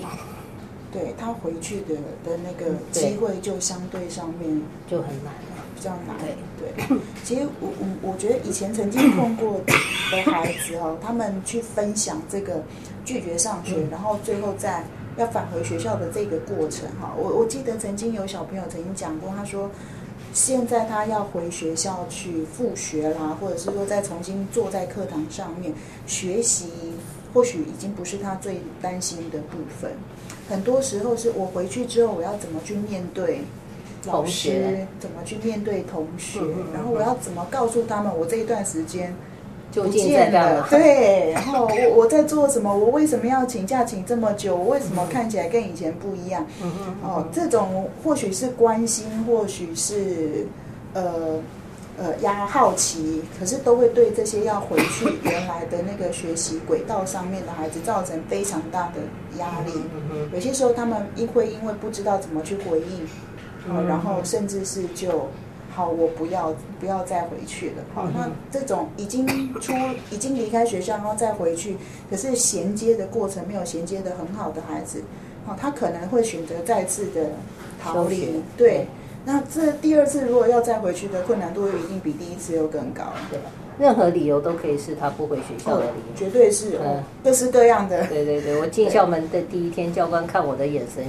C: 对他回去的的那个机会就相对上面
B: 就很难了。
C: 比较难。
B: 对
C: 对，其实我我我觉得以前曾经碰过的孩子哦，他们去分享这个拒绝上学，
B: 嗯
C: 然后最后再要返回学校的这个过程哈。我我记得曾经有小朋友曾经讲过，他说现在他要回学校去复学啦，或者是说再重新坐在课堂上面学习，或许已经不是他最担心的部分。很多时候是我回去之后，我要怎么去面对老师，怎么去面对同学然后我要怎么告诉他们我这一段时间不
B: 究竟在
C: 见了
B: 干嘛？，
C: 对，然后我我在做什么？我为什么要请假请这么久？我为什么看起来跟以前不一样？
B: 嗯嗯
C: 哦，这种或许是关心，或许是呃呃压好奇，可是都会对这些要回去原来的那个学习轨道上面的孩子造成非常大的压力。
B: 嗯
C: 有些时候他们因会因为不知道怎么去回应，然后甚至是就好，我不要不要再回去了。好，
B: 嗯
C: 那这种已经出 已经离开学校，然后再回去，可是衔接的过程没有衔接的很好的孩子，好，他可能会选择再次的逃离。对，那这第二次如果要再回去的困难度一定比第一次又更高。
B: 对，任何理由都可以是他不回学校的理由。
C: 绝对是各式各样的。
B: 对对对，我进校门的第一天，教官看我的眼神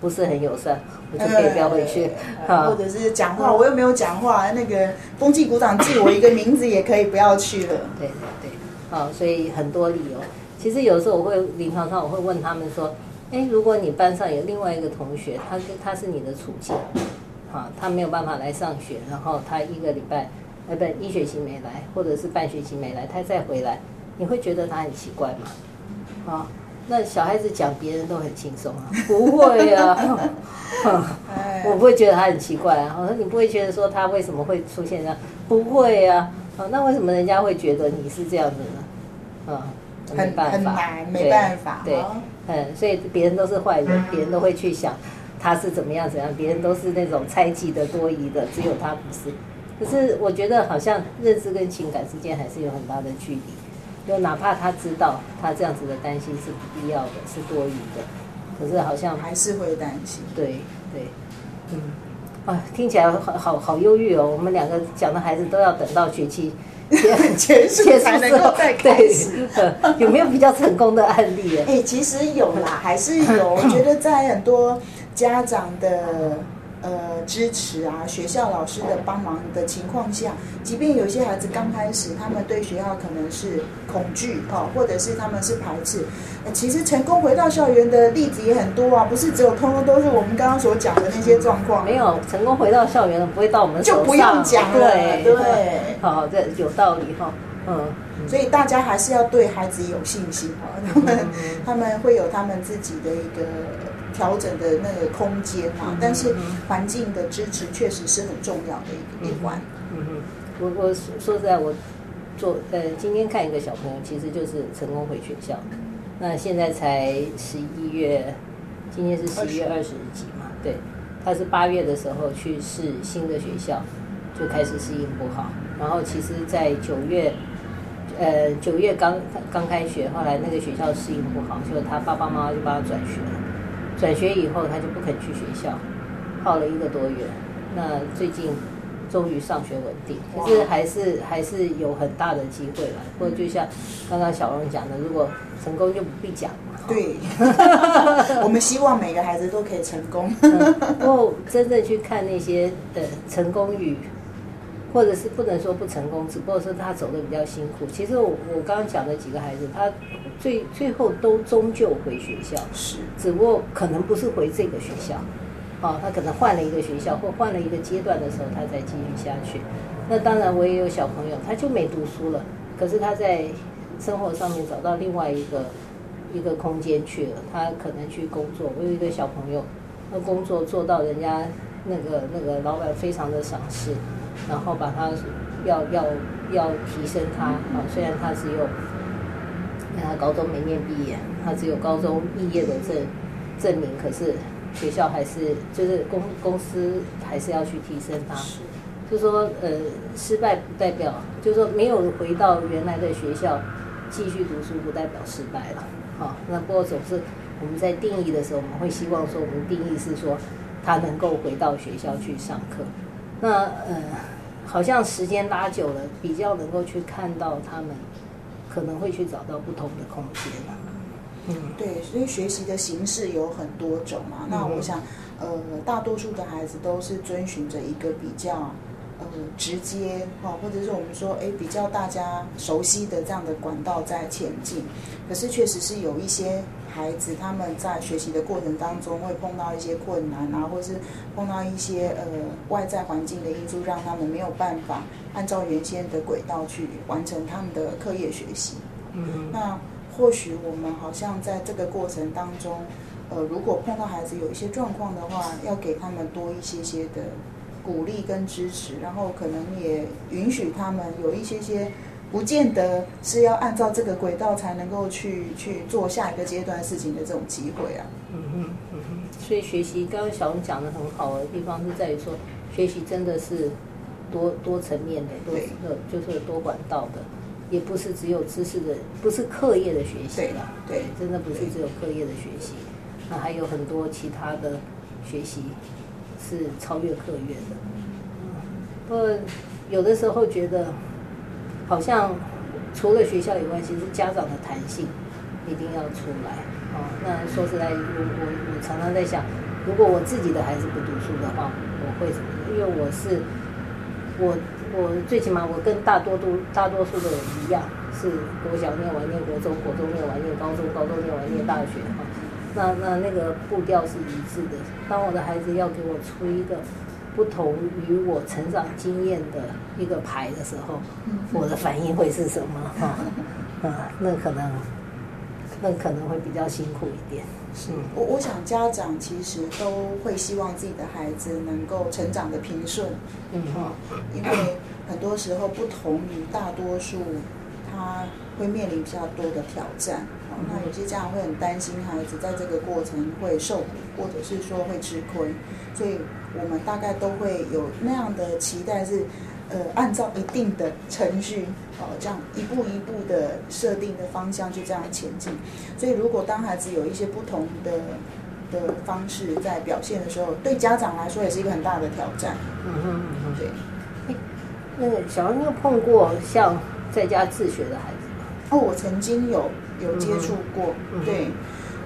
B: 不是很友善，我就可以不要回去。
C: 呃 或者是讲话，我又没有讲话，那个风纪股长记我一个名字也可以不要去了。
B: 对对对，好，所以很多理由。其实有时候我会临床上我会问他们说，哎，如果你班上有另外一个同学，他是他是你的处境，好，他没有办法来上学，然后他一个礼拜，呃，不，一学期没来，或者是半学期没来，他再回来，你会觉得他很奇怪吗？啊，那小孩子讲别人都很轻松啊，不会啊。
C: 哎
B: 我不会觉得他很奇怪啊，我说你不会觉得说他为什么会出现这样？不会啊，啊，那为什么人家会觉得你是这样子呢？啊，没
C: 很
B: 办法，
C: 没办法。
B: 对
C: 哦，
B: 嗯，所以别人都是坏人，别人都会去想他是怎么样怎样，别人都是那种猜忌的、多疑的，只有他不是。可是我觉得好像认知跟情感之间还是有很大的距离，就哪怕他知道他这样子的担心是不必要的，是多余的，可是好像
C: 还是会担心。
B: 对对，嗯，啊，听起来好好好忧郁哦。我们两个讲的孩子都要等到学期
C: 结 束
B: 结束
C: 才能
B: 之后
C: 够再开始。，
B: 呃有没有比较成功的案例啊？
C: 哎、其实有啦，还是有。我觉得在很多家长的呃支持啊，学校老师的帮忙的情况下，即便有些孩子刚开始，他们对学校可能是恐惧哦，或者是他们是排斥，呃其实成功回到校园的例子也很多啊，不是只有通通都是我们刚刚所讲的那些状况。
B: 没有成功回到校园的，不会到我们
C: 就不用讲了
B: 对
C: 对
B: 好，这有道理哈。嗯，
C: 所以大家还是要对孩子有信心哈，他们他们会有他们自己的一个调整的那个空间啊，但是环境的支持确实是很重要的一个一环。
B: 嗯哼，我我说说实在，我做呃今天看一个小朋友，其实就是成功回学校。那现在才十一月，今天是十一月二十几嘛，对，他是八月的时候去试新的学校，就开始适应不好，然后其实，在九月。呃，九月刚刚开学，后来那个学校适应不好，就他爸爸妈妈就帮他转学了。转学以后，他就不肯去学校，耗了一个多月。那最近终于上学稳定，可是还是还是有很大的机会了。不过就像刚刚小荣讲的，如果成功就不必讲嘛。
C: 对，我们希望每个孩子都可以成功。
B: 嗯，不过真正去看那些呃成功与，或者是不能说不成功，只不过是他走的比较辛苦。其实我我刚刚讲的几个孩子，他最最后都终究回学校，
C: 是，
B: 只不过可能不是回这个学校，哦，他可能换了一个学校或换了一个阶段的时候，他再继续下去。那当然，我也有小朋友，他就没读书了，可是他在生活上面找到另外一个一个空间去了，他可能去工作。我有一个小朋友，那工作做到人家那个那个老板非常的赏识，然后把他要要要提升他啊，虽然他只有。那他高中没念毕业，他只有高中毕业的证，证明，可是学校还是就是公公司还是要去提升他。就说呃，失败不代表，就是说没有回到原来的学校继续读书，不代表失败了。好，那不过总是我们在定义的时候，我们会希望说，我们定义是说他能够回到学校去上课。那呃，好像时间拉久了，比较能够去看到他们可能会去找到不同的空间啊。
C: 嗯，对，所以学习的形式有很多种嘛。那我想，呃，大多数的孩子都是遵循着一个比较。呃，直接哈，或者是我们说，哎，比较大家熟悉的这样的管道在前进。可是，确实是有一些孩子，他们在学习的过程当中会碰到一些困难啊，或是碰到一些呃外在环境的因素，让他们没有办法按照原先的轨道去完成他们的课业学习。嗯，那或许我们好像在这个过程当中，呃，如果碰到孩子有一些状况的话，要给他们多一些些的。鼓励跟支持，然后可能也允许他们有一些些，不见得是要按照这个轨道才能够去去做下一个阶段事情的这种机会啊。嗯
B: 哼，嗯哼。所以学习，刚刚小龙讲的很好的地方是在于说，学习真的是多多层面的，多呃就是多管道的，也不是只有知识的，不是课业的学习了。对，真的不是只有课业的学习，那还有很多其他的学习。是超越课业的，不过有的时候觉得，好像除了学校以外，其实家长的弹性一定要出来。哦，那说实在，我我我常常在想，如果我自己的孩子不读书的话，我会怎么？因为我是我我最起码我跟大多数大多数的人一样，是国小念完念国中，国中念完念高中，高中念完念大学。哈。那那那个步调是一致的。当我的孩子要给我出一个不同于我成长经验的一个牌的时候，我的反应会是什么？哈，啊，那可能那可能会比较辛苦一点。
C: 是，我我想家长其实都会希望自己的孩子能够成长的平顺，嗯哈，因为很多时候不同于大多数，他会面临比较多的挑战。那有些家长会很担心孩子在这个过程会受苦，或者是说会吃亏，所以我们大概都会有那样的期待，是呃按照一定的程序，哦这样一步一步的设定的方向就这样前进。所以如果当孩子有一些不同的的方式在表现的时候，对家长来说也是一个很大的挑战。嗯哼，对。
B: 那个小恩有碰过像在家自学的孩子吗？
C: 哦，我曾经有。有接触过，对，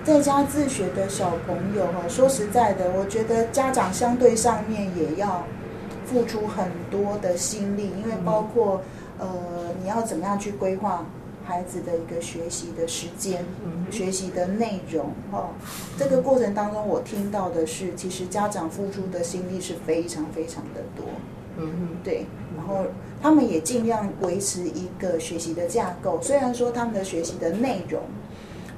C: 在家自学的小朋友哈，说实在的，我觉得家长相对上面也要付出很多的心力，因为包括呃，你要怎么样去规划孩子的一个学习的时间、学习的内容哈。这个过程当中，我听到的是，其实家长付出的心力是非常非常的多。嗯嗯，对，然后。他们也尽量维持一个学习的架构，虽然说他们的学习的内容、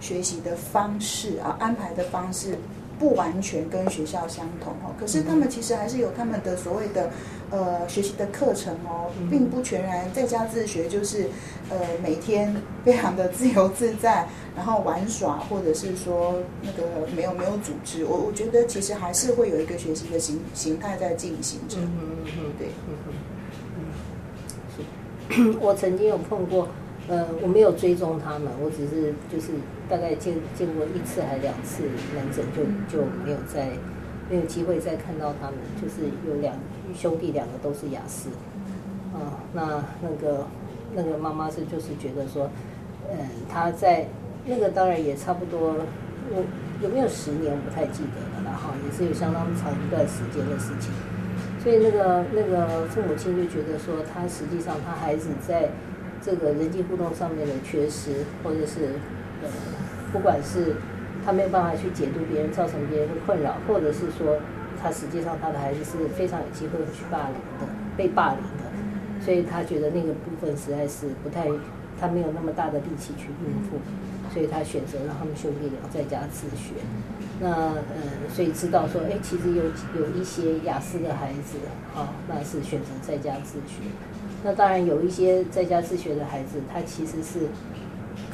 C: 学习的方式啊、安排的方式不完全跟学校相同哦，可是他们其实还是有他们的所谓的呃学习的课程哦，并不全然在家自学，就是呃每天非常的自由自在，然后玩耍，或者是说那个没有没有组织，我我觉得其实还是会有一个学习的形形态在进行着，嗯嗯嗯，对，嗯嗯。
B: 我曾经有碰过，呃，我没有追踪他们，我只是就是大概见见过一次还两次门诊，就就没有再没有机会再看到他们。就是有两兄弟，两个都是雅思，啊，那那个那个妈妈是就是觉得说，嗯，他在那个当然也差不多，我有没有十年我不太记得了，然后也是有相当长一段时间的事情。所以那个那个父母亲就觉得说，他实际上他孩子在这个人际互动上面的缺失，或者是呃，不管是他没有办法去解读别人，造成别人的困扰，或者是说他实际上他的孩子是非常有机会去霸凌的，被霸凌的，所以他觉得那个部分实在是不太，他没有那么大的力气去应付，所以他选择让他们兄弟俩在家自学。那呃，所以知道说，哎，其实有有一些雅思的孩子，哈，那是选择在家自学。那当然有一些在家自学的孩子，他其实是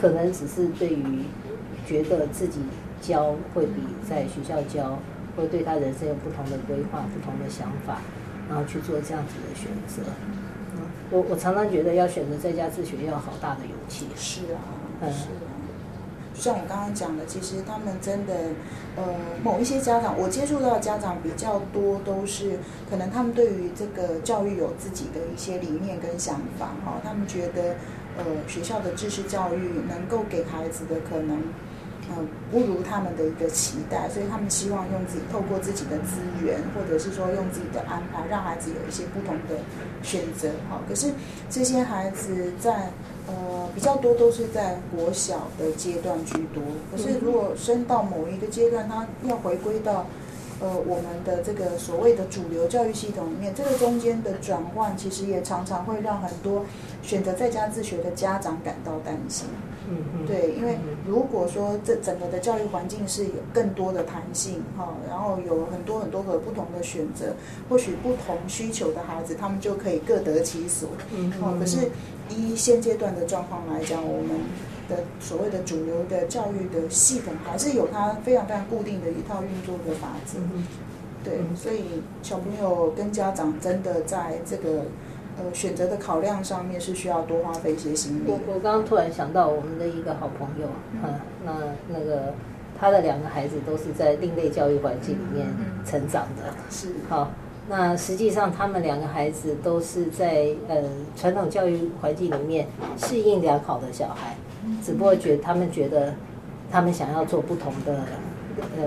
B: 可能只是对于觉得自己教会比在学校教，会对他人生有不同的规划、不同的想法，然后去做这样子的选择。嗯，我我常常觉得要选择在家自学要好大的勇气。
C: 是啊，是啊。就像我刚刚讲的，其实他们真的，呃，某一些家长，我接触到的家长比较多，都是可能他们对于这个教育有自己的一些理念跟想法哈，他们觉得，呃，学校的知识教育能够给孩子的可能。嗯，不如他们的一个期待，所以他们希望用自己透过自己的资源，或者是说用自己的安排，让孩子有一些不同的选择。哈，可是这些孩子在呃比较多都是在国小的阶段居多。可是如果升到某一个阶段，他要回归到呃我们的这个所谓的主流教育系统里面，这个中间的转换，其实也常常会让很多选择在家自学的家长感到担心。嗯，对，因为如果说这整个的教育环境是有更多的弹性哈，然后有很多很多个不同的选择，或许不同需求的孩子，他们就可以各得其所。嗯，好，可是依现阶段的状况来讲，我们的所谓的主流的教育的系统，还是有它非常非常固定的一套运作的法则。对，所以小朋友跟家长真的在这个。呃，选择的考量上面是需要多花费一些心力。
B: 我我刚刚突然想到我们的一个好朋友，啊，那那个他的两个孩子都是在另类教育环境里面成长的。
C: 是。
B: 好，那实际上他们两个孩子都是在呃传统教育环境里面适应良好的小孩，只不过觉他们觉得他们想要做不同的呃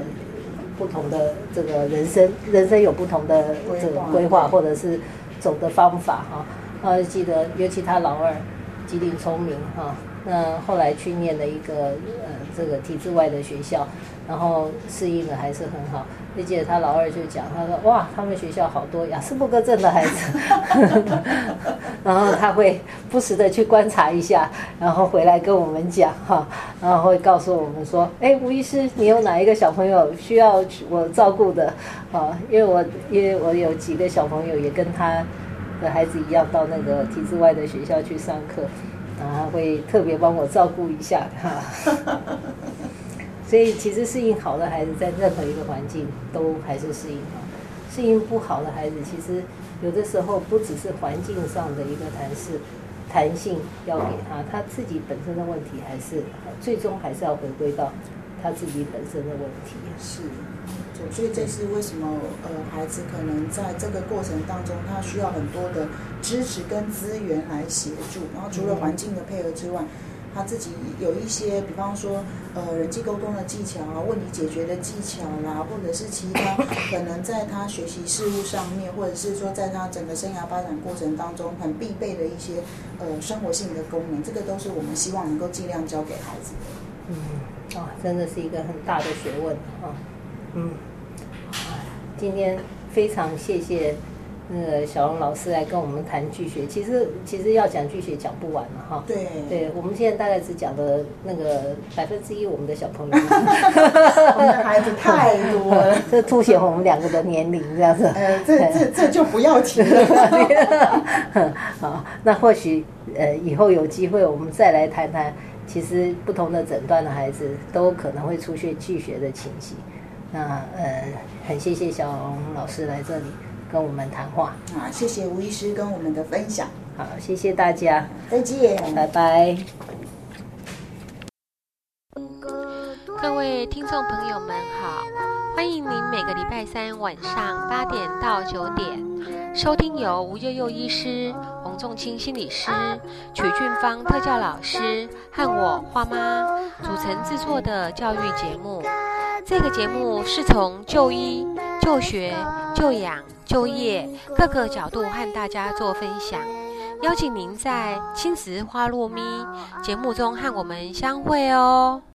B: 不同的这个人生，人生有不同的这个规划，或者是。走的方法哈，啊，记得尤其他老二机灵聪明哈，那后来去念了一个呃这个体制外的学校，然后适应的还是很好。就记得他老二就讲，他说哇，他们学校好多雅斯伯格症的孩子，然后他会不时的去观察一下，然后回来跟我们讲哈，然后会告诉我们说，哎，吴医师，你有哪一个小朋友需要我照顾的？啊，因为我因为我有几个小朋友也跟他的孩子一样到那个体制外的学校去上课，然后会特别帮我照顾一下哈。所以其实适应好的孩子，在任何一个环境都还是适应好；适应不好的孩子，其实有的时候不只是环境上的一个弹性、弹性要给他，他自己本身的问题还是最终还是要回归到他自己本身的问题。
C: 是，所以这是为什么呃，孩子可能在这个过程当中，他需要很多的支持跟资源来协助。然后除了环境的配合之外，他自己有一些，比方说，呃，人际沟通的技巧啊，问题解决的技巧啦，或者是其他可能在他学习事物上面，或者是说在他整个生涯发展过程当中很必备的一些呃生活性的功能，这个都是我们希望能够尽量教给孩子的。
B: 嗯，啊，真的是一个很大的学问啊。嗯，今天非常谢谢。那个小龙老师来跟我们谈剧学，其实其实要讲剧学讲不完了哈。
C: 对，
B: 对我们现在大概只讲的那个百分之一，我们的小朋友，
C: 我们的孩子太多了，
B: 这凸显我们两个的年龄这样子。
C: 呃，这这这就不要提了。
B: 好，那或许呃以后有机会我们再来谈谈，其实不同的诊断的孩子都可能会出现巨学的情形。那呃，很谢谢小龙老师来这里。跟我们谈话
C: 啊，谢谢吴医师跟我们的分享。
B: 好，谢谢大家，
C: 再见，
B: 拜拜。
A: 各位听众朋友们好，欢迎您每个礼拜三晚上八点到九点收听由吴悠悠医师、洪仲清心理师、曲俊芳特教老师和我花妈组成制作的教育节目。这个节目是从就医、就学、就养。就业各个角度和大家做分享，邀请您在青石花落咪节目中和我们相会哦。